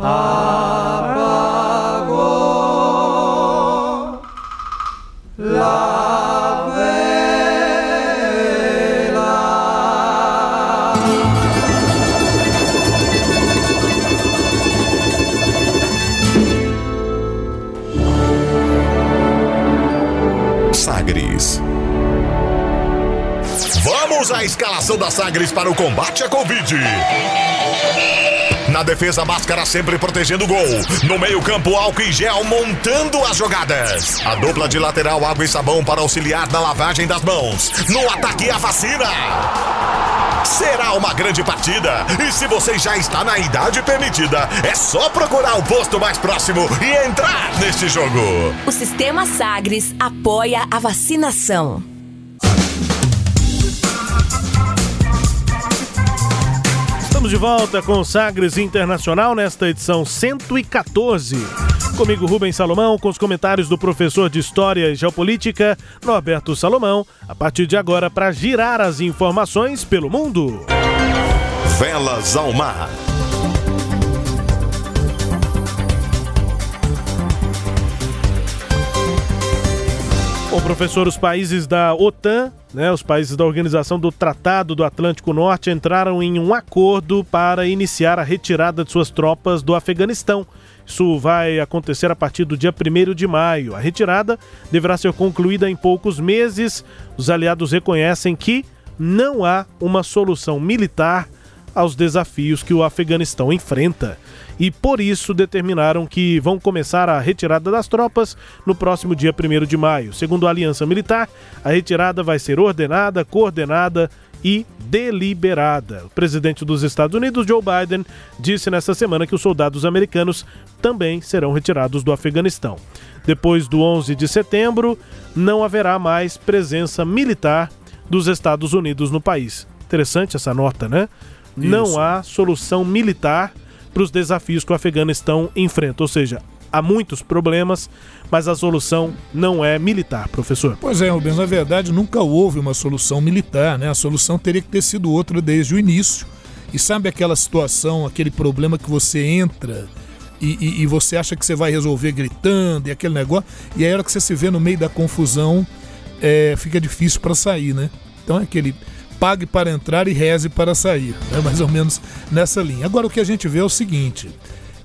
Apagó la vela. Sagres. Vamos à escalação da Sagres para o combate à Covid. Na defesa, máscara sempre protegendo o gol. No meio-campo, álcool e gel montando as jogadas. A dupla de lateral, água e sabão para auxiliar na lavagem das mãos. No ataque, a vacina. Será uma grande partida. E se você já está na idade permitida, é só procurar o posto mais próximo e entrar neste jogo. O Sistema Sagres apoia a vacinação. Estamos de volta com o Sagres Internacional nesta edição 114. Comigo, Rubens Salomão, com os comentários do professor de História e Geopolítica, Norberto Salomão, a partir de agora para girar as informações pelo mundo. Velas ao mar. Bom, professor, os países da OTAN, né, os países da Organização do Tratado do Atlântico Norte, entraram em um acordo para iniciar a retirada de suas tropas do Afeganistão. Isso vai acontecer a partir do dia 1 de maio. A retirada deverá ser concluída em poucos meses. Os aliados reconhecem que não há uma solução militar aos desafios que o Afeganistão enfrenta e por isso determinaram que vão começar a retirada das tropas no próximo dia 1 de maio. Segundo a Aliança Militar, a retirada vai ser ordenada, coordenada e deliberada. O presidente dos Estados Unidos, Joe Biden, disse nesta semana que os soldados americanos também serão retirados do Afeganistão. Depois do 11 de setembro, não haverá mais presença militar dos Estados Unidos no país. Interessante essa nota, né? Isso. Não há solução militar para os desafios que o Afeganistão enfrenta. Ou seja, há muitos problemas, mas a solução não é militar, professor. Pois é, Rubens, na verdade nunca houve uma solução militar, né? A solução teria que ter sido outra desde o início. E sabe aquela situação, aquele problema que você entra e, e- e você acha que você vai resolver gritando e aquele negócio, e aí a hora que você se vê no meio da confusão, é, fica difícil para sair, né? Então é aquele pague para entrar e reze para sair, é mais ou menos nessa linha. Agora o que a gente vê é o seguinte,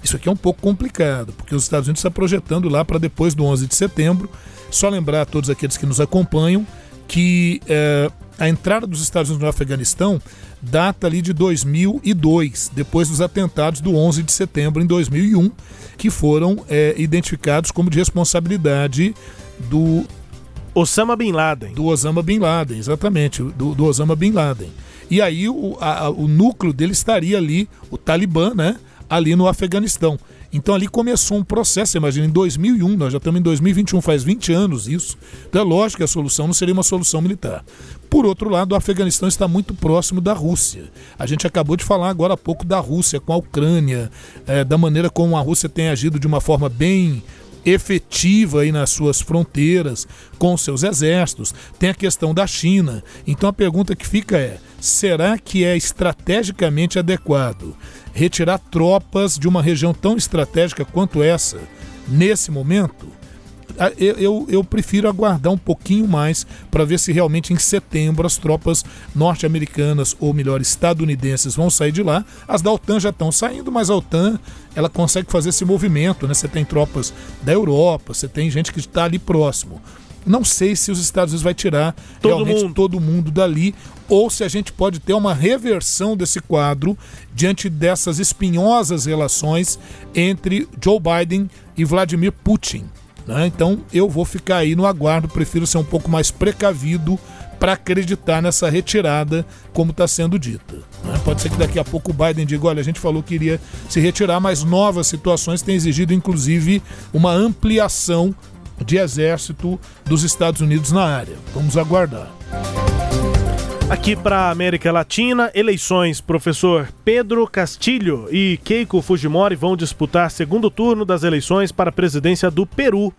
isso aqui é um pouco complicado, porque os Estados Unidos está projetando lá para depois do 11 de setembro. Só lembrar a todos aqueles que nos acompanham que eh, a entrada dos Estados Unidos no Afeganistão data ali de 2002, depois dos atentados do 11 de setembro em 2001, que foram eh, identificados como de responsabilidade do Osama Bin Laden. do Osama Bin Laden, exatamente, do, do Osama Bin Laden. E aí o, a- o núcleo dele estaria ali, o Talibã, né? Ali no Afeganistão. Então ali começou um processo, imagina, em 2001, nós já estamos em 2021, faz 20 anos isso. Então é lógico que a solução não seria uma solução militar. Por outro lado, o Afeganistão está muito próximo da Rússia. A gente acabou de falar agora há pouco da Rússia com a Ucrânia, eh, da maneira como a Rússia tem agido de uma forma bem efetiva aí nas suas fronteiras, com seus exércitos. Tem a questão da China. Então a pergunta que fica é: será que é estrategicamente adequado retirar tropas de uma região tão estratégica quanto essa nesse momento? Eu, eu, eu prefiro aguardar um pouquinho mais para ver se realmente em setembro as tropas norte-americanas, ou melhor, estadunidenses, vão sair de lá. As da OTAN já estão saindo, mas a OTAN ela consegue fazer esse movimento, né? Você tem tropas da Europa, você tem gente que está ali próximo. Não sei se os Estados Unidos vai tirar todo realmente mundo. todo mundo dali ou se a gente pode ter uma reversão desse quadro diante dessas espinhosas relações entre Joe Biden e Vladimir Putin. Né? Então eu vou ficar aí no aguardo, prefiro ser um pouco mais precavido para acreditar nessa retirada, como está sendo dita. Né? Pode ser que daqui a pouco o Biden diga: olha, a gente falou que iria se retirar, mas novas situações têm exigido, inclusive, uma ampliação de exército dos Estados Unidos na área. Vamos aguardar. Aqui para América Latina, eleições. Professor Pedro Castilho e Keiko Fujimori vão disputar segundo turno das eleições para a presidência do Peru.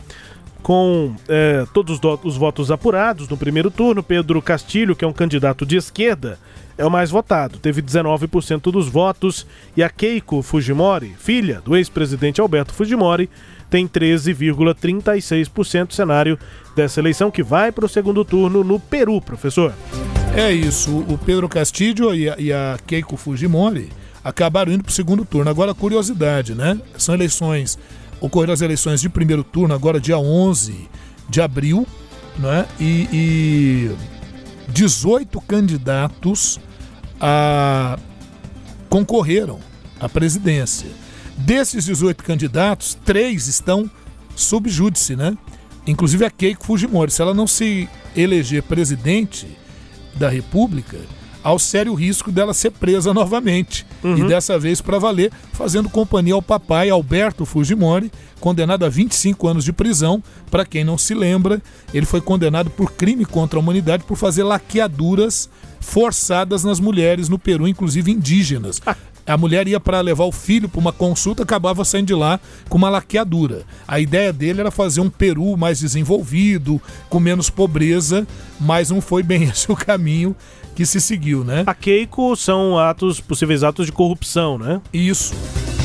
Com é, todos os votos apurados no primeiro turno, Pedro Castilho, que é um candidato de esquerda, é o mais votado, teve 19% dos votos, e a Keiko Fujimori, filha do ex-presidente Alberto Fujimori, tem 13,36% cenário dessa eleição que vai para o segundo turno no Peru, professor. É isso, o Pedro Castillo e a, e a Keiko Fujimori acabaram indo para o segundo turno. Agora, curiosidade, né? São eleições, ocorreram as eleições de primeiro turno, agora dia 11 de abril, né? E, e 18 candidatos a, concorreram à presidência. Desses 18 candidatos, três estão sob júdice, né? Inclusive a Keiko Fujimori. Se ela não se eleger presidente, da República ao sério risco dela ser presa novamente. Uhum. E dessa vez para valer, fazendo companhia ao papai Alberto Fujimori, condenado a 25 anos de prisão. Para quem não se lembra, ele foi condenado por crime contra a humanidade por fazer laqueaduras forçadas nas mulheres no Peru, inclusive indígenas. A mulher ia para levar o filho para uma consulta, acabava saindo de lá com uma laqueadura. A ideia dele era fazer um Peru mais desenvolvido, com menos pobreza, mas não foi bem esse o caminho que se seguiu, né? A Keiko são atos, possíveis atos de corrupção, né? Isso,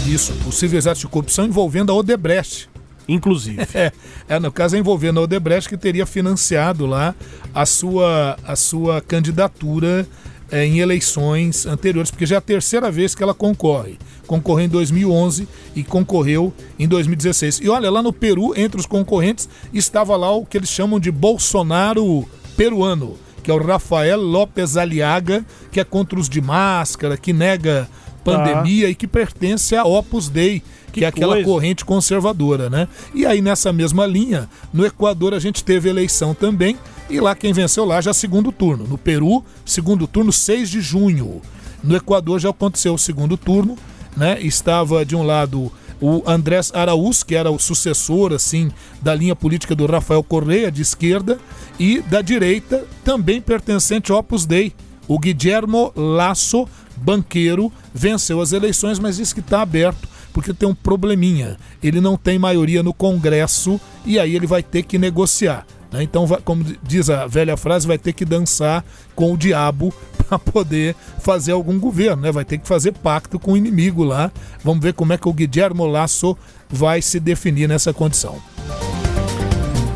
isso. Possíveis atos de corrupção envolvendo a Odebrecht. Inclusive. É, é, no caso envolvendo a Odebrecht, que teria financiado lá a sua, a sua candidatura é, em eleições anteriores, porque já é a terceira vez que ela concorre. Concorreu em 2011 e concorreu em 2016. E olha, lá no Peru, entre os concorrentes, estava lá o que eles chamam de Bolsonaro peruano, que é o Rafael López Aliaga, que é contra os de máscara, que nega pandemia ah. e que pertence à Opus Dei, que, que é aquela coisa. corrente conservadora, né? E aí nessa mesma linha, no Equador a gente teve eleição também e lá quem venceu lá já segundo turno. No Peru, segundo turno 6 de junho. No Equador já aconteceu o segundo turno, né? Estava de um lado o Andrés Araúz, que era o sucessor assim da linha política do Rafael Correia de esquerda e da direita, também pertencente ao Opus Dei, o Guillermo Lasso, banqueiro, venceu as eleições, mas disse que está aberto porque tem um probleminha. Ele não tem maioria no Congresso e aí ele vai ter que negociar. Né? Então, vai, como diz a velha frase, vai ter que dançar com o diabo para poder fazer algum governo, né? Vai ter que fazer pacto com o inimigo lá. Vamos ver como é que o Guillermo Lasso vai se definir nessa condição.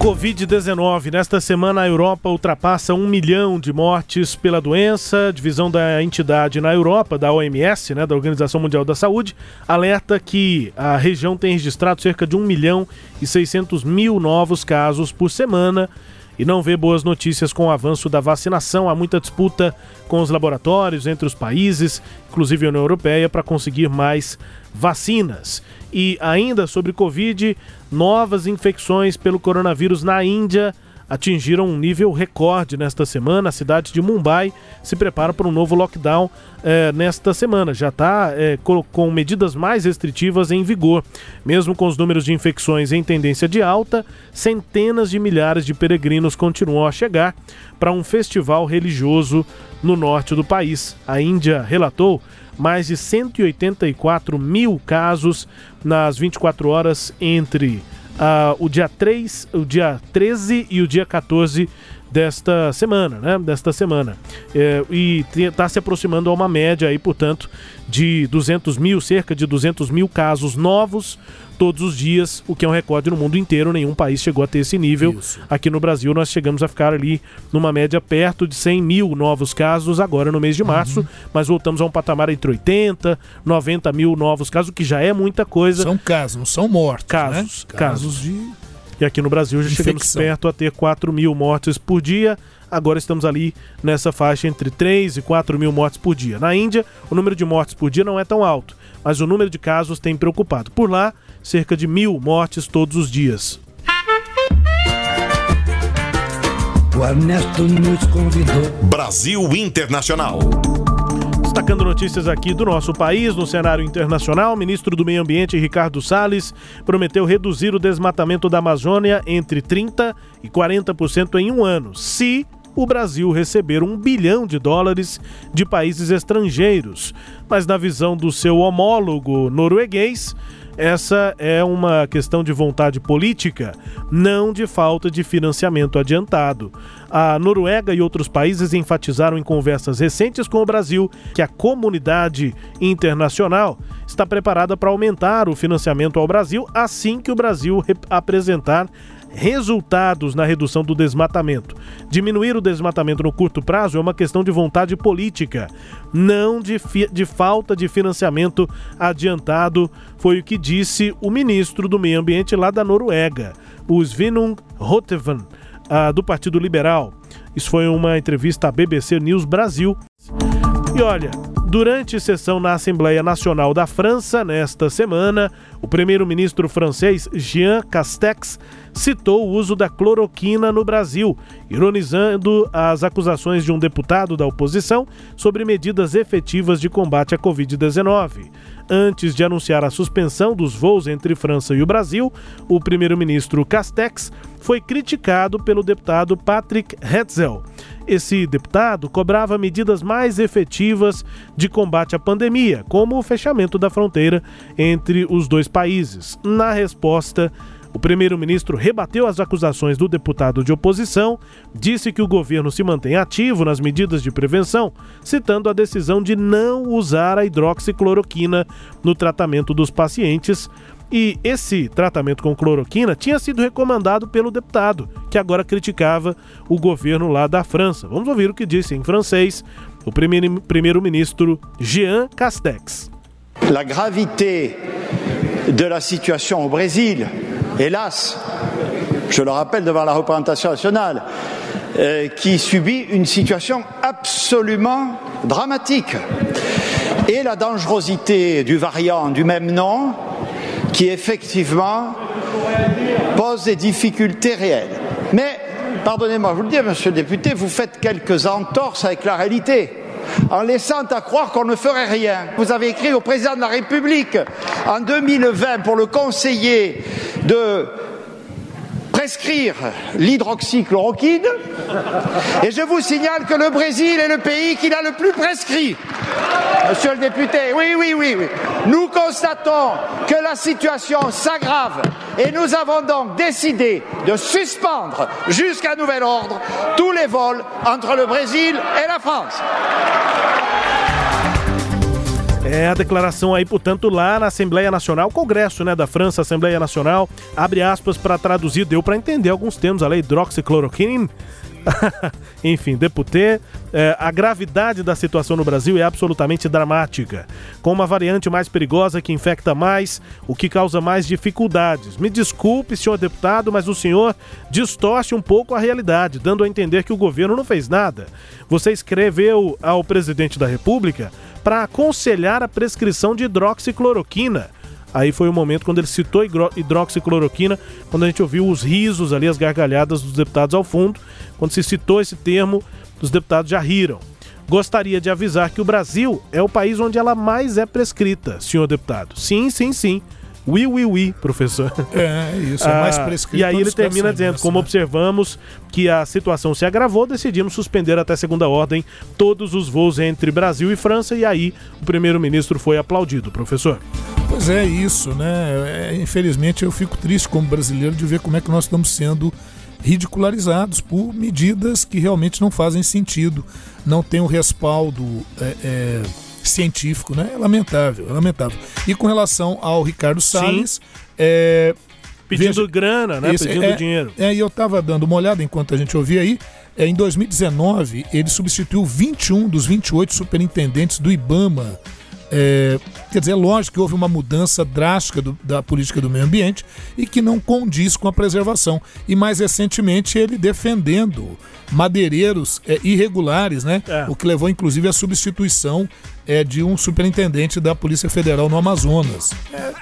Covid-19. Nesta semana, a Europa ultrapassa um milhão de mortes pela doença. Divisão da entidade na Europa, da OMS, né, da Organização Mundial da Saúde, alerta que a região tem registrado cerca de 1 milhão e 600 mil novos casos por semana e não vê boas notícias com o avanço da vacinação. Há muita disputa com os laboratórios entre os países, inclusive a União Europeia, para conseguir mais vacinas. E ainda sobre Covid, novas infecções pelo coronavírus na Índia atingiram um nível recorde nesta semana. A cidade de Mumbai se prepara para um novo lockdown eh, nesta semana. Já está eh, com medidas mais restritivas em vigor. Mesmo com os números de infecções em tendência de alta, centenas de milhares de peregrinos continuam a chegar para um festival religioso no norte do país. A Índia relatou mais de 184 mil casos nas 24 horas entre ah, o dia 3, o dia 13 e o dia 14 desta semana, né? Desta semana. É, e está se aproximando a uma média aí, portanto, de 200 mil, cerca de 200 mil casos novos todos os dias, o que é um recorde no mundo inteiro. Nenhum país chegou a ter esse nível. Isso. Aqui no Brasil, nós chegamos a ficar ali numa média perto de 100 mil novos casos agora no mês de março, uhum. mas voltamos a um patamar entre 80, 90 mil novos casos, o que já é muita coisa. São casos, não são mortos. Casos, né? casos, casos de e aqui no Brasil já Infecção. chegamos perto a ter 4 mil mortes por dia. Agora estamos ali nessa faixa entre 3 e 4 mil mortes por dia. Na Índia, o número de mortes por dia não é tão alto, mas o número de casos tem preocupado. Por lá, cerca de mil mortes todos os dias. O Ernesto nos convidou. Brasil Internacional. Destacando notícias aqui do nosso país, no cenário internacional, o ministro do Meio Ambiente, Ricardo Salles, prometeu reduzir o desmatamento da Amazônia entre 30% e 40% em um ano, se o Brasil receber um bilhão de dólares de países estrangeiros. Mas, na visão do seu homólogo norueguês, essa é uma questão de vontade política, não de falta de financiamento adiantado. A Noruega e outros países enfatizaram em conversas recentes com o Brasil que a comunidade internacional está preparada para aumentar o financiamento ao Brasil assim que o Brasil apresentar resultados na redução do desmatamento. Diminuir o desmatamento no curto prazo é uma questão de vontade política, não de, de falta de financiamento adiantado, foi o que disse o ministro do Meio Ambiente lá da Noruega, o Svinung Rotevan, uh, do Partido Liberal. Isso foi uma entrevista à BBC News Brasil. E olha, durante sessão na Assembleia Nacional da França nesta semana, o primeiro-ministro francês Jean Castex citou o uso da cloroquina no Brasil, ironizando as acusações de um deputado da oposição sobre medidas efetivas de combate à Covid-19. Antes de anunciar a suspensão dos voos entre França e o Brasil, o primeiro-ministro Castex foi criticado pelo deputado Patrick Hetzel. Esse deputado cobrava medidas mais efetivas de combate à pandemia, como o fechamento da fronteira entre os dois países. Na resposta, o primeiro-ministro rebateu as acusações do deputado de oposição, disse que o governo se mantém ativo nas medidas de prevenção, citando a decisão de não usar a hidroxicloroquina no tratamento dos pacientes. E esse tratamento com cloroquina tinha sido recomendado pelo deputado, que agora criticava o governo lá da França. Vamos ouvir o que disse em francês o primeiro-ministro Jean Castex. La gravité de la situation au Brésil hélas, je le rappelle devant la représentation nationale, euh, qui subit une situation absolument dramatique. Et la dangerosité du variant du même nom, qui effectivement pose des difficultés réelles. Mais, pardonnez-moi, je vous le dis, monsieur le député, vous faites quelques entorses avec la réalité en laissant à croire qu'on ne ferait rien. Vous avez écrit au président de la République en 2020 pour le conseiller de prescrire l'hydroxychloroquine. Et je vous signale que le Brésil est le pays qui l'a le plus prescrit. Monsieur le député, oui, oui, oui, oui. Nous constatons que la situation s'aggrave et nous avons donc décidé de suspendre jusqu'à nouvel ordre tous les vols entre le Brésil et la France. É a declaração aí, portanto, lá na Assembleia Nacional, Congresso, né, da França, Assembleia Nacional, abre aspas para traduzir, deu para entender alguns termos, a lei hidroxicloroquina. Enfim, deputê, é, a gravidade da situação no Brasil é absolutamente dramática, com uma variante mais perigosa que infecta mais, o que causa mais dificuldades. Me desculpe, senhor deputado, mas o senhor distorce um pouco a realidade, dando a entender que o governo não fez nada. Você escreveu ao presidente da República para aconselhar a prescrição de hidroxicloroquina. Aí foi o momento quando ele citou hidroxicloroquina, quando a gente ouviu os risos ali, as gargalhadas dos deputados ao fundo. Quando se citou esse termo, os deputados já riram. Gostaria de avisar que o Brasil é o país onde ela mais é prescrita, senhor deputado. Sim, sim, sim. Oui, oui, oui, professor. É, isso, é mais Ah, prescrito. E aí ele termina dizendo, como né? observamos que a situação se agravou, decidimos suspender até segunda ordem todos os voos entre Brasil e França e aí o primeiro-ministro foi aplaudido, professor. Pois é, isso, né? É, infelizmente eu fico triste como brasileiro de ver como é que nós estamos sendo ridicularizados por medidas que realmente não fazem sentido, não tem o respaldo é, é, científico, né? É lamentável, é lamentável. E com relação ao Ricardo Salles, é, Pedindo grana, né? Isso, Pedindo é, dinheiro. É, e eu estava dando uma olhada enquanto a gente ouvia aí. É, em 2019, ele substituiu 21 dos 28 superintendentes do IBAMA. É, quer dizer, é lógico que houve uma mudança drástica do- da política do meio ambiente e que não condiz com a preservação. E mais recentemente, ele defendendo madeireiros é, irregulares, né? O que levou inclusive à substituição é, de um superintendente da Polícia Federal no Amazonas. É,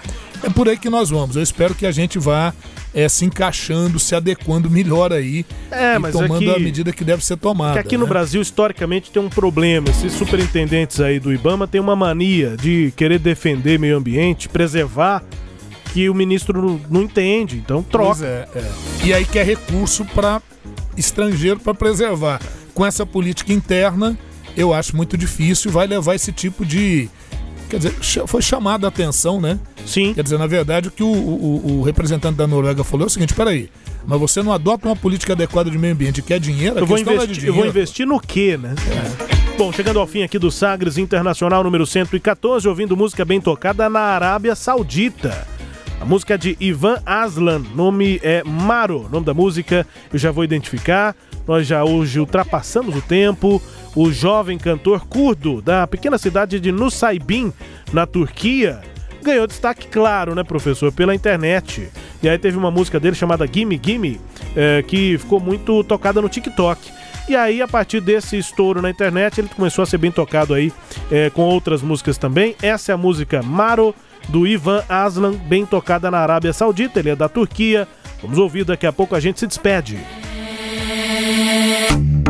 é por aí que nós vamos. Eu espero que a gente vá é, se encaixando, se adequando melhor aí É, e mas tomando aqui- a medida que deve ser tomada. Que aqui no né? Brasil, historicamente, tem um problema. Esses superintendentes aí do Ibama têm uma mania de querer defender meio ambiente, preservar, que o ministro não, não entende. Então troca. é, é. E aí quer recurso para estrangeiro para preservar. Com essa política interna, eu acho muito difícil. Vai levar esse tipo de. Quer dizer, foi chamada a atenção, né? Sim. Quer dizer, na verdade, o que o, o- o representante da Noruega falou é o seguinte: peraí, mas você não adota uma política adequada de meio ambiente, quer dinheiro? Eu vou, é investir, eu vou dinheiro. investir no quê, né? Bom, chegando ao fim aqui do Sagres Internacional número 114, ouvindo música bem tocada na Arábia Saudita. A música é de Ivan Aslan, nome é Maro, nome da música eu já vou identificar. Nós já hoje ultrapassamos o tempo. O jovem cantor curdo da pequena cidade de Nusaybin, na Turquia, ganhou destaque, claro, né, professor, pela internet. E aí teve uma música dele chamada Gimme Gimme, eh, que ficou muito tocada no TikTok. E aí, a partir desse estouro na internet, ele começou a ser bem tocado aí eh, com outras músicas também. Essa é a música Maro, do Ivan Aslan, bem tocada na Arábia Saudita. Ele é da Turquia. Vamos ouvir, daqui a pouco a gente se despede.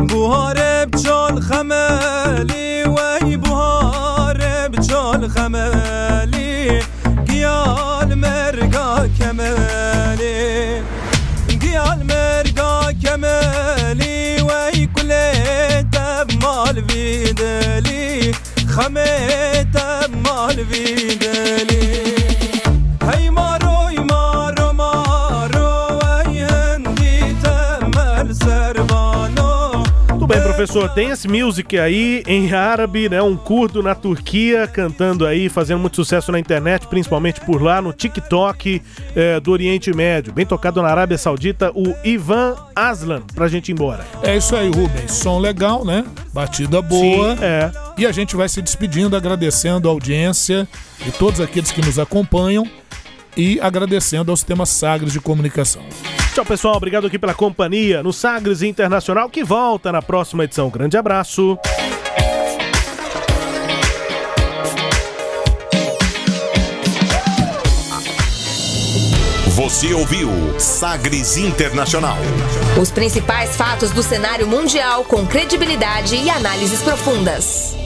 بهار بجال خمالي وي بهار بجال خمالي گیال مرگا كمالي گیال مرگا كمالي وی کلی تب مال دلي خمه تب مال في دلي هی مال professor. Dance Music aí em árabe, né? Um curdo na Turquia cantando aí, fazendo muito sucesso na internet, principalmente por lá no TikTok eh, do Oriente Médio. Bem tocado na Arábia Saudita, o Ivan Aslan, pra gente ir embora. É isso aí, Rubens. Som legal, né? Batida boa. Sim, é. E a gente vai se despedindo, agradecendo a audiência e todos aqueles que nos acompanham e agradecendo aos temas sagres de comunicação. Tchau, pessoal. Obrigado aqui pela companhia no Sagres Internacional, que volta na próxima edição. Grande abraço. Você ouviu Sagres Internacional. Os principais fatos do cenário mundial com credibilidade e análises profundas.